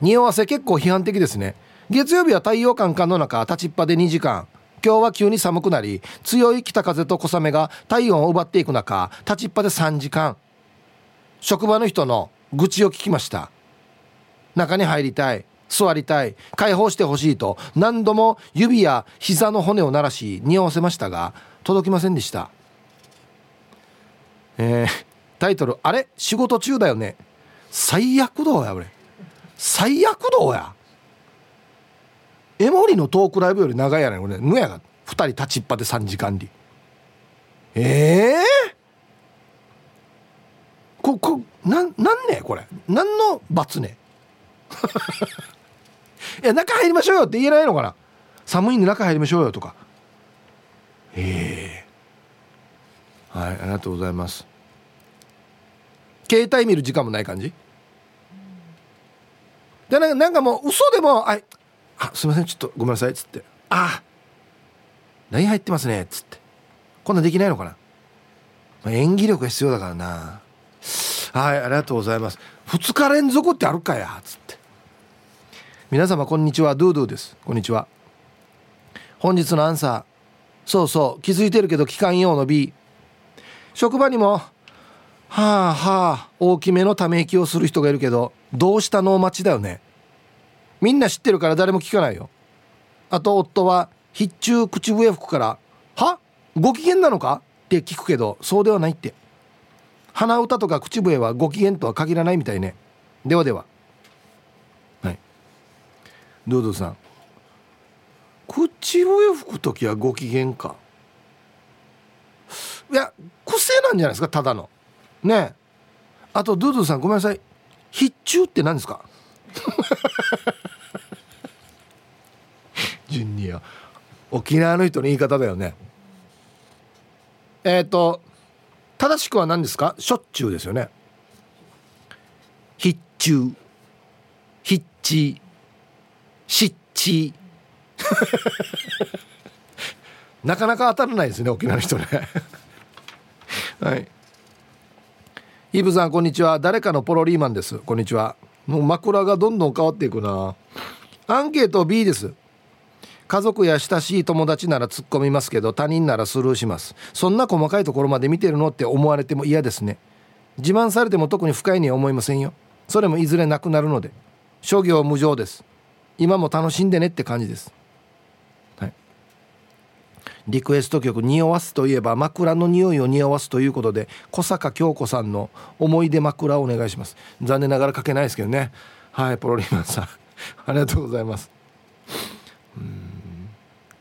匂わせ結構批判的ですね。月曜日は太陽感感の中立ちっぱで2時間。今日は急に寒くなり強い北風と小雨が体温を奪っていく中立ちっぱで3時間。職場の人の愚痴を聞きました。中に入りたい座りたい解放してほしいと何度も指や膝の骨を鳴らし匂わせましたが届きませんでした。えー、タイトル「あれ？仕事中だよね。最悪どうや俺。最悪どうや。エモリのトークライブより長いやねん俺。ぬやが2人立ちっぱで3時間でええー、ここなんなんねこれ。何の罰ね いや中入りましょうよって言えないのかな？寒いんで中入りましょうよとか。ええ、はいありがとうございます。携帯見る時間もない感じ？でなんかなんかもう嘘でもああすいませんちょっとごめんなさい」っつって「ああ LINE 入ってますね」っつって。こんなできないのかな、まあ、演技力が必要だからな。はいありがとうございます。2日連続ってあるかやつって。皆様こんにちは。ドゥドゥです。こんにちは。本日のアンサー。そうそう気づいてるけど期間用の B 職場にもはあはあ大きめのため息をする人がいるけどどうしたのお待ちだよね。みんな知ってるから誰も聞かないよ。あと夫は必中口笛吹くから「は？ご機嫌なのか?」って聞くけどそうではないって。鼻歌とか口笛はご機嫌とは限らないみたいね。ではでは。はい。ドドさん。口笛吹く時はご機嫌か。いや癖なんじゃないですかただの。ね。あとドドさんごめんなさい。必中って何ですか？順によ沖縄の人の言い方だよね。えっ、ー、と正しくは何ですか？しょっちゅうですよね。必中必地湿地なかなか当たらないですね沖縄の人ね。はい。イブさんこんにちは。誰かのポロリーマンです。こんにちは。もう枕がどんどん変わっていくな。アンケート B です。家族や親しい友達なら突っ込みますけど他人ならスルーします。そんな細かいところまで見てるのって思われても嫌ですね。自慢されても特に不快には思いませんよ。それもいずれなくなるので。諸行無常です。今も楽しんでねって感じです、はい、リクエスト曲「匂わす」といえば枕の匂いを匂わすということで小坂京子さんの「思い出枕」をお願いします。残念ながら書けないですけどね。はいポロリマンさん。ありがとうございます。うん。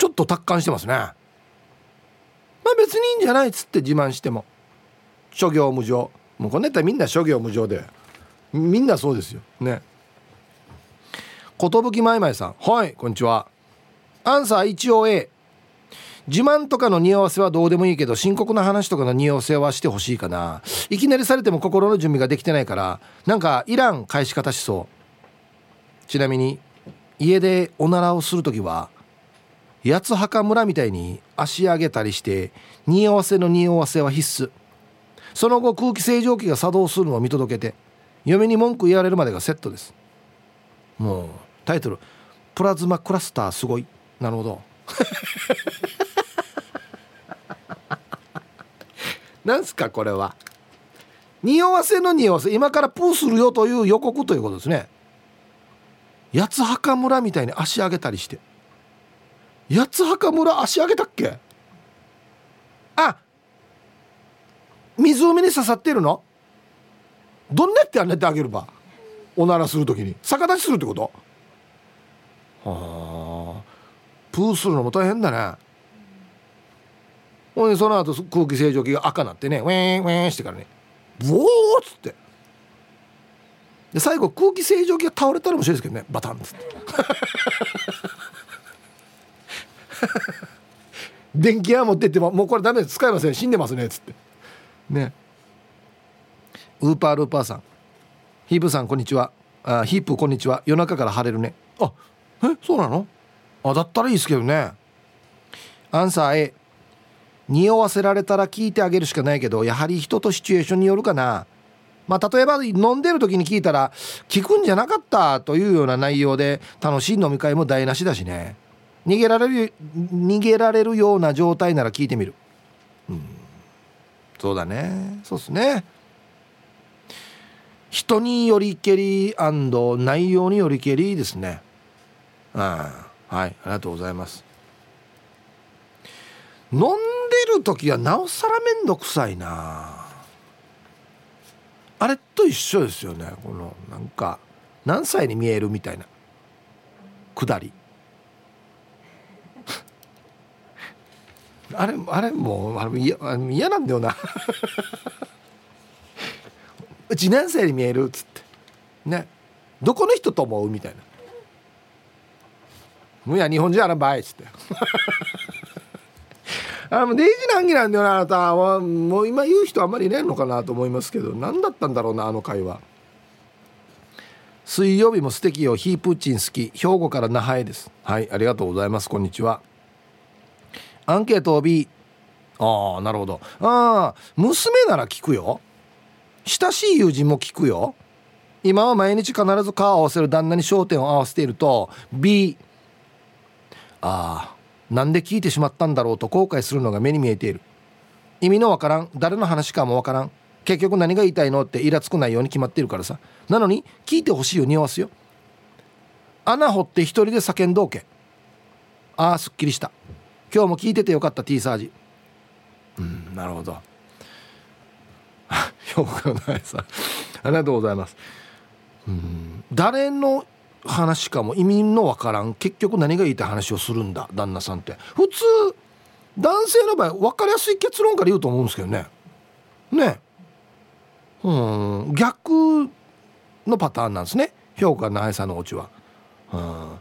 ちょっと達観してますね。まあ別にいいんじゃないっつって自慢しても。諸行無常。もうこのネタみんな諸行無常で。みんなそうですよ。ね。寿まいまいさん。はいこんにちは。アンサー一応 A 自慢とかの匂わせはどうでもいいけど深刻な話とかの匂わせはしてほしいかな。いきなりされても心の準備ができてないからなんかいらん返し方しそう。ちなみに家でおならをする時は八つ墓村みたいに足上げたりして匂わせの匂わせは必須。その後空気清浄機が作動するのを見届けて嫁に文句言われるまでがセットです。もうタイトル「プラズマクラスターすごい」なるほど。なんすかこれは。匂わせの匂わせ今からプーするよという予告ということですね。八つ墓村みたいに足上げたりして。八つ墓村足上げたっけ？あ湖に刺さってるの？どんなってあねてあげるばおならするときに。逆立ちするってこと？はあ。プーするのも大変だね。ほんでその後空気清浄機が赤なってねウェーンウェーンしてからねブオーっつって。で最後空気清浄機が倒れたら面白いですけどねバタンっつって。電気屋持ってってももうこれダメです。使いません。死んでますね。っつって。ね。ウーパールーパーさん。ヒープさんこんにちは。あヒープこんにちは。夜中から晴れるね。あえそうなの？あだったらいいですけどね。アンサー A 匂わせられたら聞いてあげるしかないけどやはり人とシチュエーションによるかな。まあ例えば飲んでる時に聞いたら聞くんじゃなかったというような内容で楽しい飲み会も台無しだしね。逃げられる逃げられるような状態なら聞いてみる。うん。そうだね。そうっすね。人によりけり内容によりけりですね。ああはい。ありがとうございます。飲んでる時はなおさら面倒くさいな。あれと一緒ですよね。このなんか何歳に見えるみたいなくだり。あれあれもうあれ嫌なんだよな。うち何歳に見えるっつって。ね。どこの人と思う？みたいな「もうや日本人あらばい」っつって。あもうデイジ難儀なんだよなあなた。もう今言う人あんまりいないのかなと思いますけど。何だったんだろうなあの会話。水曜日も素敵よ。ヒープーチン好き。兵庫から那覇へです。はいありがとうございます。こんにちは。アンケート B ああなるほど。ああ娘なら聞くよ。親しい友人も聞くよ。今は毎日必ず顔を合わせる旦那に焦点を合わせていると B ああなんで聞いてしまったんだろうと後悔するのが目に見えている。意味のわからん。誰の話かもわからん。結局何が言いたいのってイラつくないように決まってるからさ。なのに聞いてほしいよ匂わすよ。穴掘って一人で叫んどけ。ああすっきりした。今日も聞いててよかった T サージ。うんなるほど。評価のないさ。ありがとうございます。うん誰の話かも意味のわからん。結局何が言いたい話をするんだ旦那さんって。普通男性の場合分かりやすい結論から言うと思うんですけどね。ね。うん逆のパターンなんですね。評価の愛さんのお家は。うん。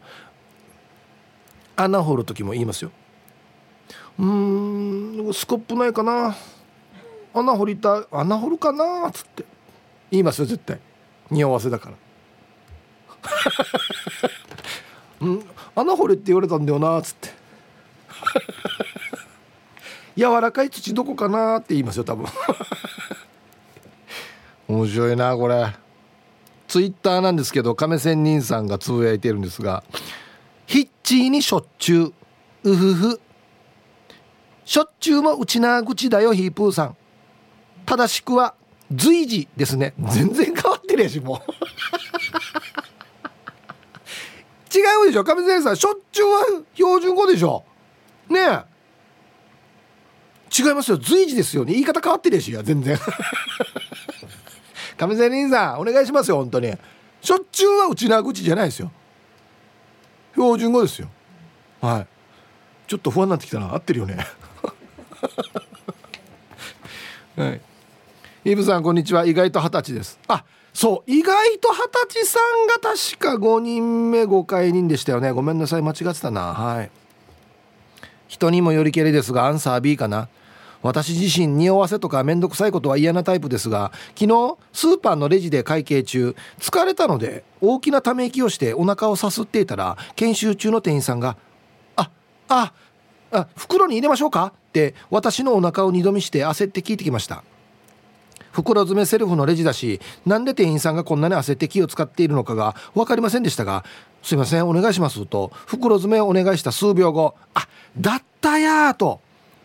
穴掘る時も言いますようんスコップないかな。穴掘りたい。穴掘るかな？っつって。言いますよ絶対。匂わせだから。うん。穴掘れって言われたんだよな。っつって。柔らかい土どこかなって言いますよ多分。面白いなこれ。ツイッターなんですけど亀仙人さんがつぶやいてるんですが「ヒッチーにしょっちゅう。うふふ」しょっちゅうもうちな口だよヒープーさん。正しくは随時ですね。全然変わってるやしもう。違うでしょ上先生しょっちゅうは標準語でしょ。ねえ。違いますよ。随時ですよね。言い方変わってるやしいや全然。上先生お願いしますよ本当に。しょっちゅうはうちな口じゃないですよ。標準語ですよ。はい。ちょっと不安になってきたな。合ってるよね。はい。イブさんこんにちは。意外と二十歳です。あそう。意外と二十歳さんが確か5人目5回人でしたよね。ごめんなさい間違ってたな。はい。人にもよりけりですがアンサー B かな。私自身匂わせとかめんどくさいことは嫌なタイプですが昨日スーパーのレジで会計中疲れたので大きなため息をしてお腹をさすっていたら研修中の店員さんが「あああ袋に入れましょうか?」って私のお腹を二度見して焦って聞いてきました。袋詰めセルフのレジだしなんで店員さんがこんなに焦って気を使っているのかが分かりませんでしたが「すいませんお願いします」と袋詰めをお願いした数秒後「あだったや」と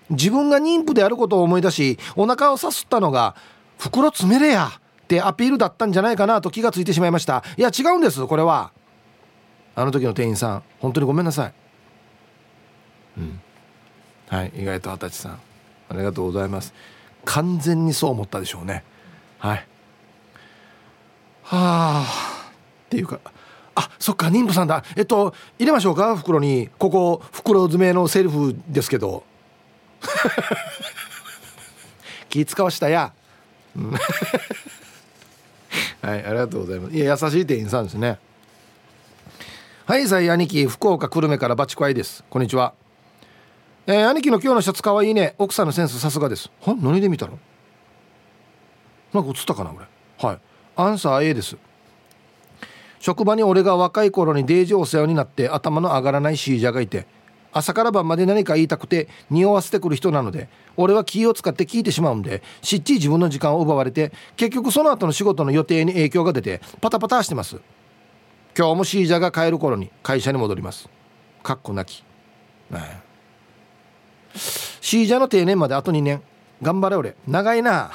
自分が妊婦であることを思い出しお腹をさすったのが「袋詰めれや」ってアピールだったんじゃないかなと気がついてしまいました。いや違うんですこれは。あの時の店員さん本当にごめんなさい。うん。はい意外と二十歳さんありがとうございます。完全にそう思ったでしょうね。はい。はあっていうかあそっか妊婦さんだ。えっと入れましょうか袋に。ここ袋詰めのセルフですけど。気使わしたや。はいありがとうございます。いや優しい店員さんですね。はいさい兄貴福岡久留米からバチコアイです。こんにちは。えー、兄貴の今日のシャツかわいいね。奥さんのセンスさすがです。は？何で見たの？なんか映ったかなこれ。はい。アンサー A です。職場に俺が若い頃にデージお世話になって頭の上がらないシージャーがいて朝から晩まで何か言いたくて匂わせてくる人なので俺は気を使って聞いてしまうんでしっちり自分の時間を奪われて結局その後の仕事の予定に影響が出てパタパタしてます。今日もシージャーが帰る頃に会社に戻ります。かっこなき、はい、シージャの定年まであと2年。頑張れ俺。長いな。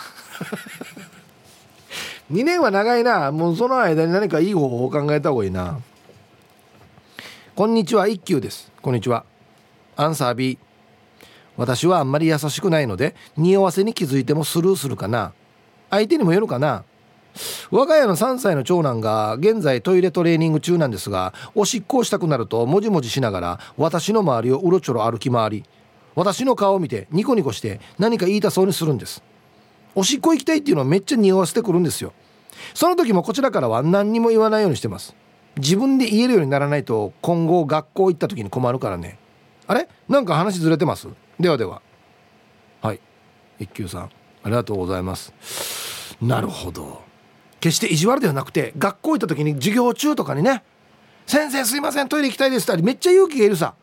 2年は長いな。もうその間に何かいい方法を考えた方がいいな。こんにちは。一休です。こんにちは。アンサー B 私はあんまり優しくないので匂わせに気づいてもスルーするかな。相手にもよるかな。我が家の3歳の長男が現在トイレトレーニング中なんですがおしっこをしたくなるともじもじしながら私の周りをうろちょろ歩き回り私の顔を見てニコニコして何か言いたそうにするんです。おしっこ行きたいっていうのはめっちゃ匂わせてくるんですよ。その時もこちらからは何にも言わないようにしてます。自分で言えるようにならないと今後学校行った時に困るからね。あれ？なんか話ずれてます？ではでは。はい。一休さんありがとうございます。なるほど。決して意地悪ではなくて学校行った時に授業中とかにね「先生すいませんトイレ行きたいです」ってめっちゃ勇気がいるさ。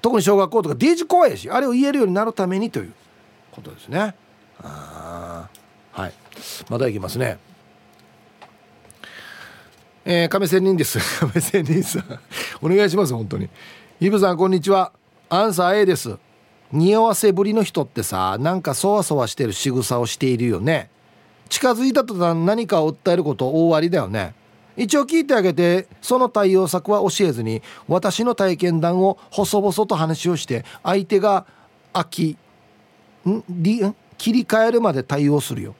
特に小学校とかデージ怖いしあれを言えるようになるためにということですね。あはい。まだいきますね。えー、亀仙人です。亀仙人さん。お願いします本当に。イブさんこんにちは。アンサー A です。匂わせぶりの人ってさなんかそわそわしてる仕草をしているよね。近づいた途端何かを訴えること大ありだよね。一応聞いてあげてその対応策は教えずに私の体験談を細々と話をして相手が飽きん？り切り替えるまで対応するよ。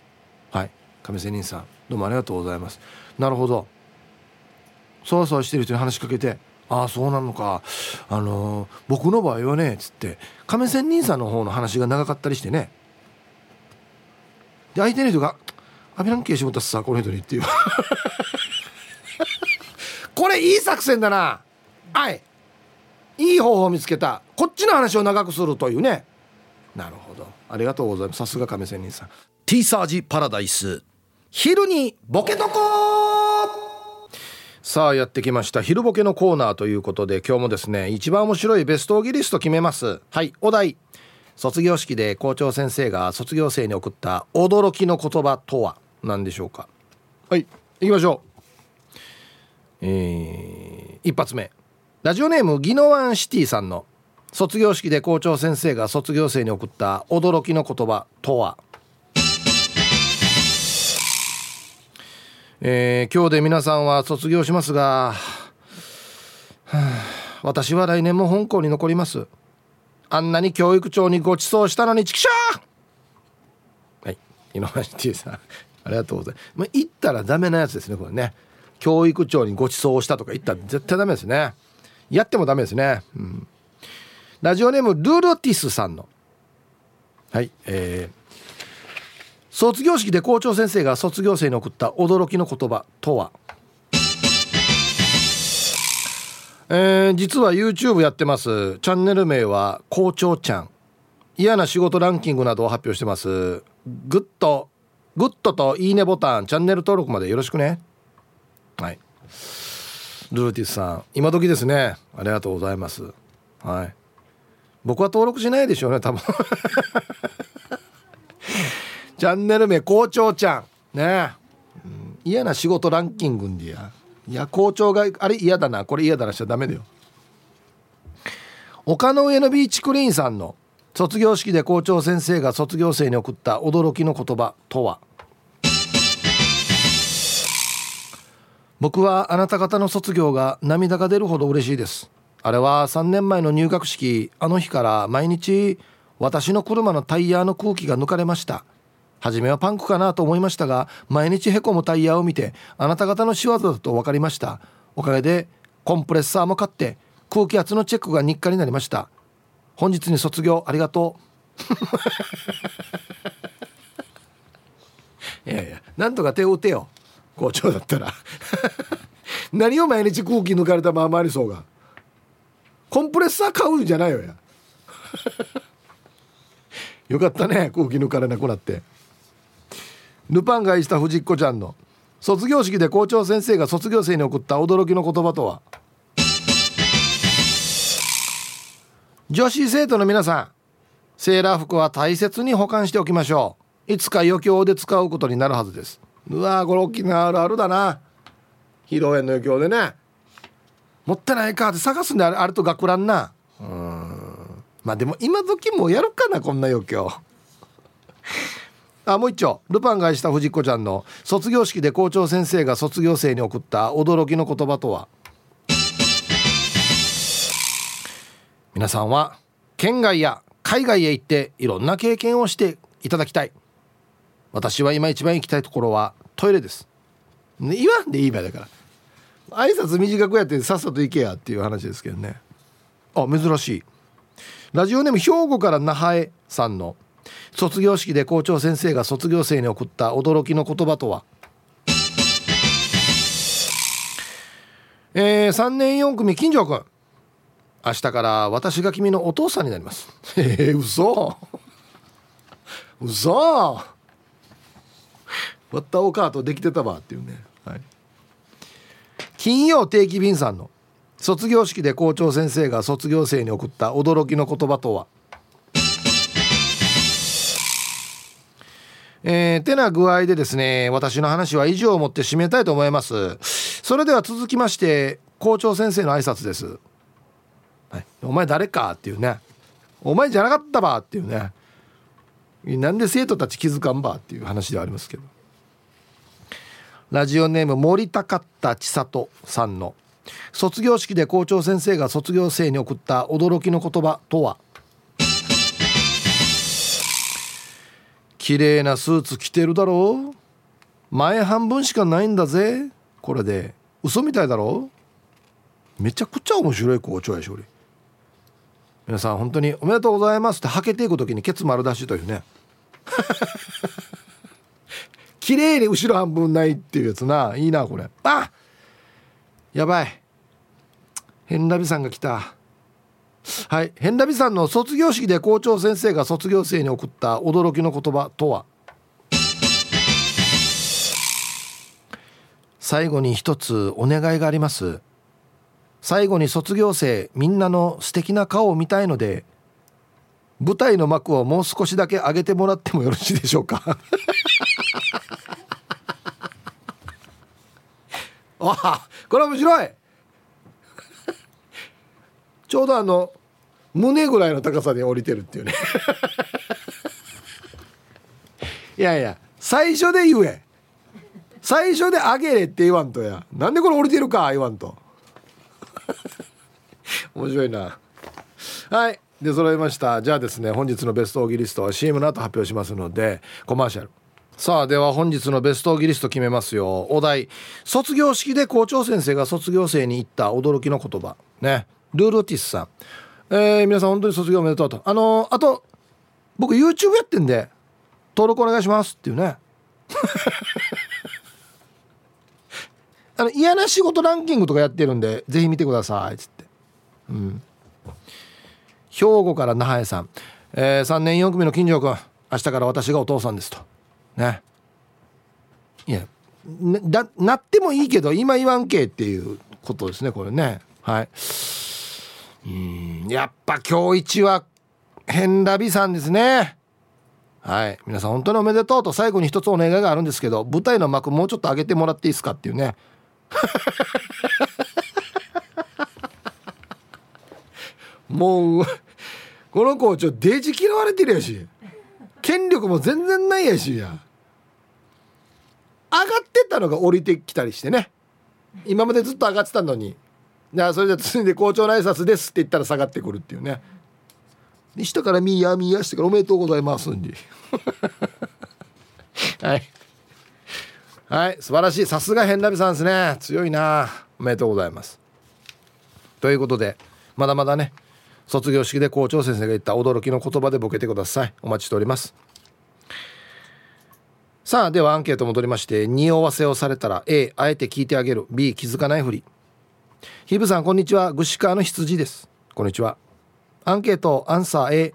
はい。亀仙人さん。どうもありがとうございます。なるほど。そわそわしてる人に話しかけて「ああそうなのか。あのー、僕の場合はね」っつって亀仙人さんの方の話が長かったりしてね。で相手の人が「アビランケーションたさこの人に」っていう。これいい作戦だな。はい。いい方法を見つけた。こっちの話を長くするというね。なるほど。ありがとうございます。さすが亀仙人さん。T サージパラダイス。昼にボケとこさあやってきました。昼ボケのコーナーということで今日もですね一番面白いベストオギリスト決めます。はい。お題。卒業式で校長先生が卒業生に送った驚きの言葉とは何でしょうか？はい。行きましょうえー、一発目。ラジオネームギノワンシティさんの卒業式で校長先生が卒業生に送った驚きの言葉とは。えー、今日で皆さんは卒業しますが、私は来年も香港に残ります。あんなに教育長にご馳走したのにチキショーはい井上シティさんありがとうございます、まあ、言ったらダメなやつですねこれね。教育長にご馳走したとか言ったら絶対ダメですね。やってもダメですね、うん、ラジオネームルルティスさんの。はいえー卒業式で校長先生が卒業生に送った驚きの言葉とは？えー、実は YouTube やってます。チャンネル名は校長ちゃん。嫌な仕事ランキングなどを発表してます。グッド。グッドといいねボタンチャンネル登録までよろしくね。はい。ルーティスさん今時ですね。ありがとうございます。はい。僕は登録しないでしょうね多分。チャンネル名校長ちゃん。ね。うん、嫌な仕事ランキングんでやいや校長があれ嫌だな。これ嫌だなしちゃダメだよ。丘の上のビーチクリーンさんの卒業式で校長先生が卒業生に送った驚きの言葉とは？僕はあなた方の卒業が涙が出るほど嬉しいです。あれは3年前の入学式あの日から毎日私の車のタイヤの空気が抜かれました。初めはパンクかなと思いましたが毎日へこむタイヤを見てあなた方の仕業だと分かりました。おかげでコンプレッサーも買って空気圧のチェックが日課になりました。本日に卒業ありがとう。いやいやなんとか手を打てよ。校長だったら。何を毎日空気抜かれたままありそうが。コンプレッサー買うんじゃないよや。よかったね空気抜かれなくなって。ルパンが愛した藤子ちゃんの卒業式で校長先生が卒業生に送った驚きの言葉とは。女子生徒の皆さんセーラー服は大切に保管しておきましょう。いつか余興で使うことになるはずです。うわこれ大きなあるあるだな。披露宴の余興でね。持ってないかって探すんであれあると学ランな。うん。まあでも今時もやるかなこんな余興。あもう一丁。ルパンがした藤子ちゃんの卒業式で校長先生が卒業生に送った驚きの言葉とは。皆さんは県外や海外へ行っていろんな経験をしていただきたい。私は今一番行きたいところはトイレです、ね、言わんでいい場合だから。挨拶短くやってさっさと行けやっていう話ですけどね。あ珍しい。ラジオネーム兵庫から那覇へさんの。卒業式で校長先生が卒業生に送った驚きの言葉とは？えー、3年4組金城君。明日から私が君のお父さんになります。ええー、嘘。嘘。割ったおカートできてたわっていうね、はい、金曜定期便さんの卒業式で校長先生が卒業生に送った驚きの言葉とは？えー、てな具合でですね私の話は以上をもって締めたいと思います。それでは続きまして校長先生の挨拶です。はい、お前誰かっていうね。お前じゃなかったばっていうね。なんで生徒たち気づかんばっていう話ではありますけど。ラジオネーム森高った千里さんの卒業式で校長先生が卒業生に送った驚きの言葉とは？綺麗なスーツ着てるだろう？前半分しかないんだぜ？これで嘘みたいだろめちゃくちゃ面白い校長やし俺。皆さん本当におめでとうございますってはけていく時にケツ丸出しというね。綺麗に後ろ半分ないっていうやつな。いいなこれ。あやばい。変ラビさんが来た。はい。変ラビさんの卒業式で校長先生が卒業生に送った驚きの言葉とは？最後に一つお願いがあります。最後に卒業生みんなの素敵な顔を見たいので舞台の幕をもう少しだけ上げてもらってもよろしいでしょうか？あこれ面白い。ちょうどあの胸ぐらいの高さで降りてるっていうね。いやいや最初で言え。最初で上げれって言わんとや。なんでこれ降りてるか言わんと。面白いな。はい。で揃いました。じゃあですね本日のベストオーギリストは CM の後発表しますのでコマーシャル。さあでは本日のベストギリスト決めますよ。お題。卒業式で校長先生が卒業生に言った驚きの言葉。ね。ルールティスさん。えー、皆さん本当に卒業おめでとうと。あのー、あと僕 YouTube やってんで登録お願いしますっていうね。あの嫌な仕事ランキングとかやってるんでぜひ見てくださいっつって。うん。兵庫から那覇屋さん、えー、3年4組の金城君明日から私がお父さんですと。ね。いやななってもいいけど今言わんけっていうことですねこれね。はい。うんやっぱ今日一は変ラビさんですね。はい。皆さん本当におめでとうと最後に一つお願いがあるんですけど舞台の幕もうちょっと上げてもらっていいですかっていうね。もうこの校長デジ嫌われてるやし。権力も全然ないやしや。上がってたのが降りてきたりしてね。今までずっと上がってたのに。だからそれで続いて校長の挨拶ですって言ったら下がってくるっていうね。下からミーヤーミーヤーしてからおめでとうございますんで はい。はい素晴らしい。さすが変ラビさんですね。強いな。おめでとうございます。ということでまだまだね卒業式で校長先生が言った驚きの言葉でボケてください。お待ちしておりますさあではアンケート戻りまして匂わせをされたら A あえて聞いてあげる。B 気づかないふり。ヒブさんこんにちは。グシカの羊です。こんにちは。アンケートアンサー A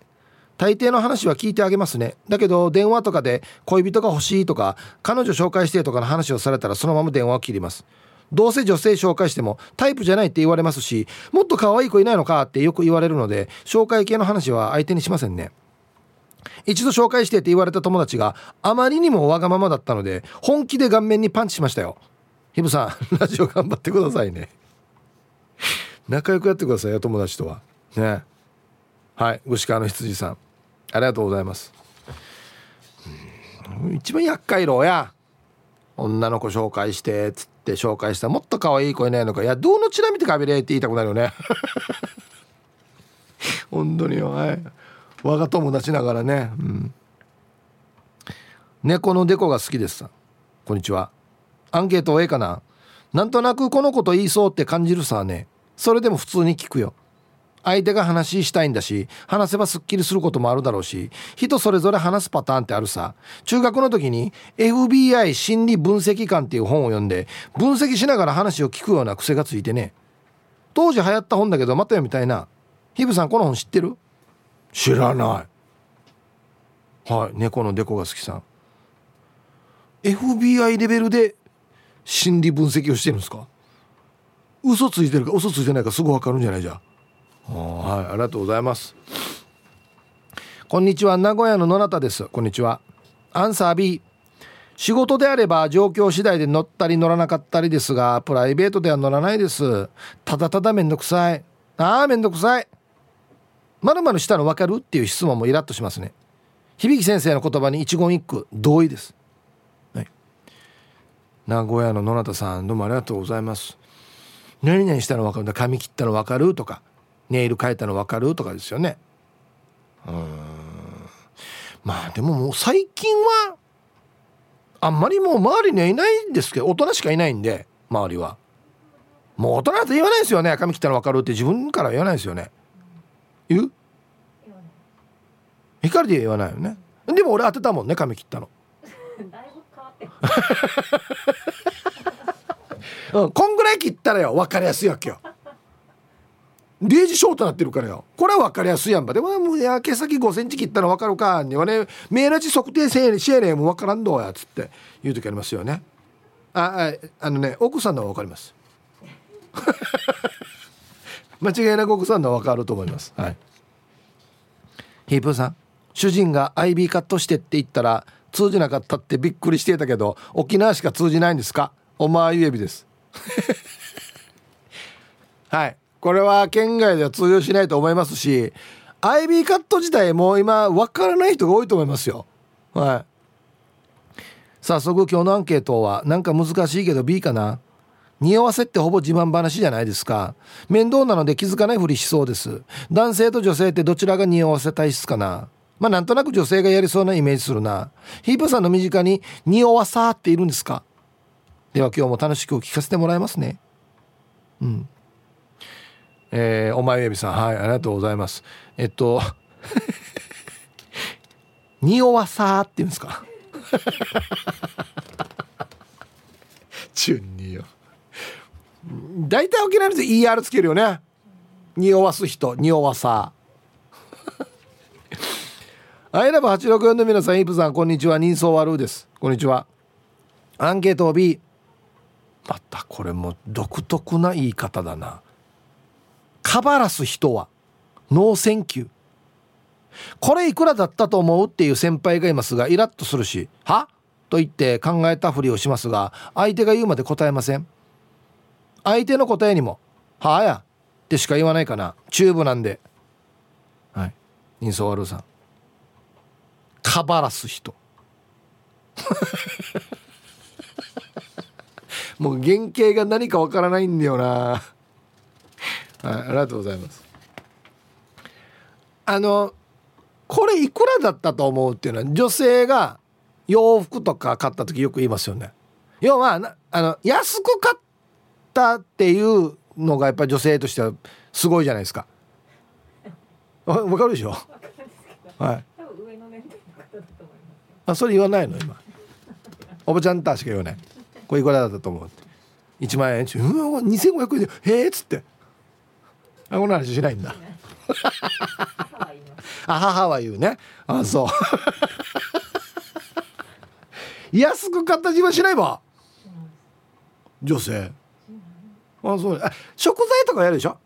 大抵の話は聞いてあげますね。だけど電話とかで恋人が欲しいとか彼女紹介してとかの話をされたらそのまま電話を切ります。どうせ女性紹介してもタイプじゃないって言われますしもっと可愛い子いないのかってよく言われるので紹介系の話は相手にしませんね。一度紹介してって言われた友達があまりにもわがままだったので本気で顔面にパンチしましたよ。ヒブさん ラジオ頑張ってくださいね。仲良くやってくださいよ友達とは。ね。はい牛川の羊さん。ありがとうございます。一番厄介ろや。女の子紹介してっつって紹介した。もっと可愛い子いないのか。いやどうのちなみてかびれって言いたくなるよね。本当によはい。我が友達ながらね。うん。猫のデコが好きですさこんにちは。アンケートええかな。なんとなくこのこと言いそうって感じるさね。それでも普通に聞くよ。相手が話したいんだし話せばすっきりすることもあるだろうし人それぞれ話すパターンってあるさ。中学の時に FBI 心理分析官っていう本を読んで分析しながら話を聞くような癖がついてね。当時流行った本だけどまた読みたいな。ヒブさんこの本知ってる？知らない。はい。猫のデコが好きさん。FBI レベルで心理分析をしてるんですか？嘘ついてるか嘘ついてないかすぐ分かるんじゃないじゃはい。ありがとうございます。こんにちは。名古屋の野中です。こんにちは。アンサー B 仕事であれば状況次第で乗ったり乗らなかったりですがプライベートでは乗らないです。ただただめんどくさい。ああめんどくさい。まるまるしたの分かるっていう質問もイラッとしますね。響先生の言葉に一言一句同意です、はい、名古屋の野中さんどうもありがとうございます。何々したの分かるんだ。髪切ったの分かるとか。ネイル変えたの分かるとかですよね。うん。まあでももう最近はあんまりもう周りにはいないんですけど大人しかいないんで周りは。もう大人だと言わないですよね。髪切ったの分かるって自分から言わないですよね。言う？光で言わないよね。でも俺当てたもんね髪切ったの。うん、こんぐらい切ったらよ分かりやすいわけよ。0時ショートなってるからよ。これは分かりやすいやんば。でももうや毛先5センチ切ったの分かるかにはねメーラチ測定せえシェーレも分からんどうやつって。言う時ありますよね。ああのね奥さんのは分かります間違いなく奥さんのは分かると思います。はい。ヒープーさん主人が IB カットしてって言ったら通じなかったってびっくりしてたけど沖縄しか通じないんですか？おまゆえびです。はい。これは県外では通用しないと思いますし IB カット自体も今分からない人が多いと思いますよ。はい。早速今日のアンケートはなんか難しいけど B かな？匂わせってほぼ自慢話じゃないですか。面倒なので気づかないふりしそうです。男性と女性ってどちらが匂わせ体質かな。まあなんとなく女性がやりそうなイメージするな。ヒープさんの身近に匂わさっているんですか。では今日も楽しく聞かせてもらいますね。うん。えー、お前エビさんはいありがとうございます。えっと 匂わさって言うんですか。中二よ大体沖縄の人 ER つけるよね。匂わす人。匂わさ。アイラブ864の皆さんイプさんこんにちは。人相悪です。こんにちは。アンケート B またこれも独特な言い方だな。カバラす人は。ノーセンキュー。これいくらだったと思うっていう先輩がいますがイラッとするし「は?」と言って考えたふりをしますが相手が言うまで答えません。相手の答えにも「はあや」ってしか言わないかな。チューブなんで。はい。人相悪さん。カバラす人。もう原型が何かわからないんだよな。はいありがとうございます。あのこれいくらだったと思うっていうのは女性が洋服とか買った時よく言いますよね。要はあの安く買ったっていうのがやっぱり女性としてはすごいじゃないですか。わかるでしょ？はい。あそれ言わないの？今。おばちゃんたしか言わない。これいくらだったと思うって。1万円。うん2500円で。へえっつって。あこの話しないんだ。あ母は言うね。あそう。安く買った自分しないば。女性あそう。あ食材とかやるでしょ？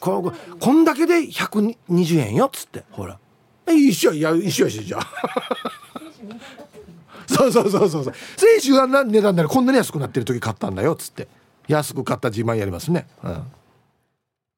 ここんだけで120円よっつって。ほら。一緒や一緒やしじゃ そうそうそうそうそう。先週は値段ならこんなに安くなってる時買ったんだよっつって。安く買った自慢やりますね、うん。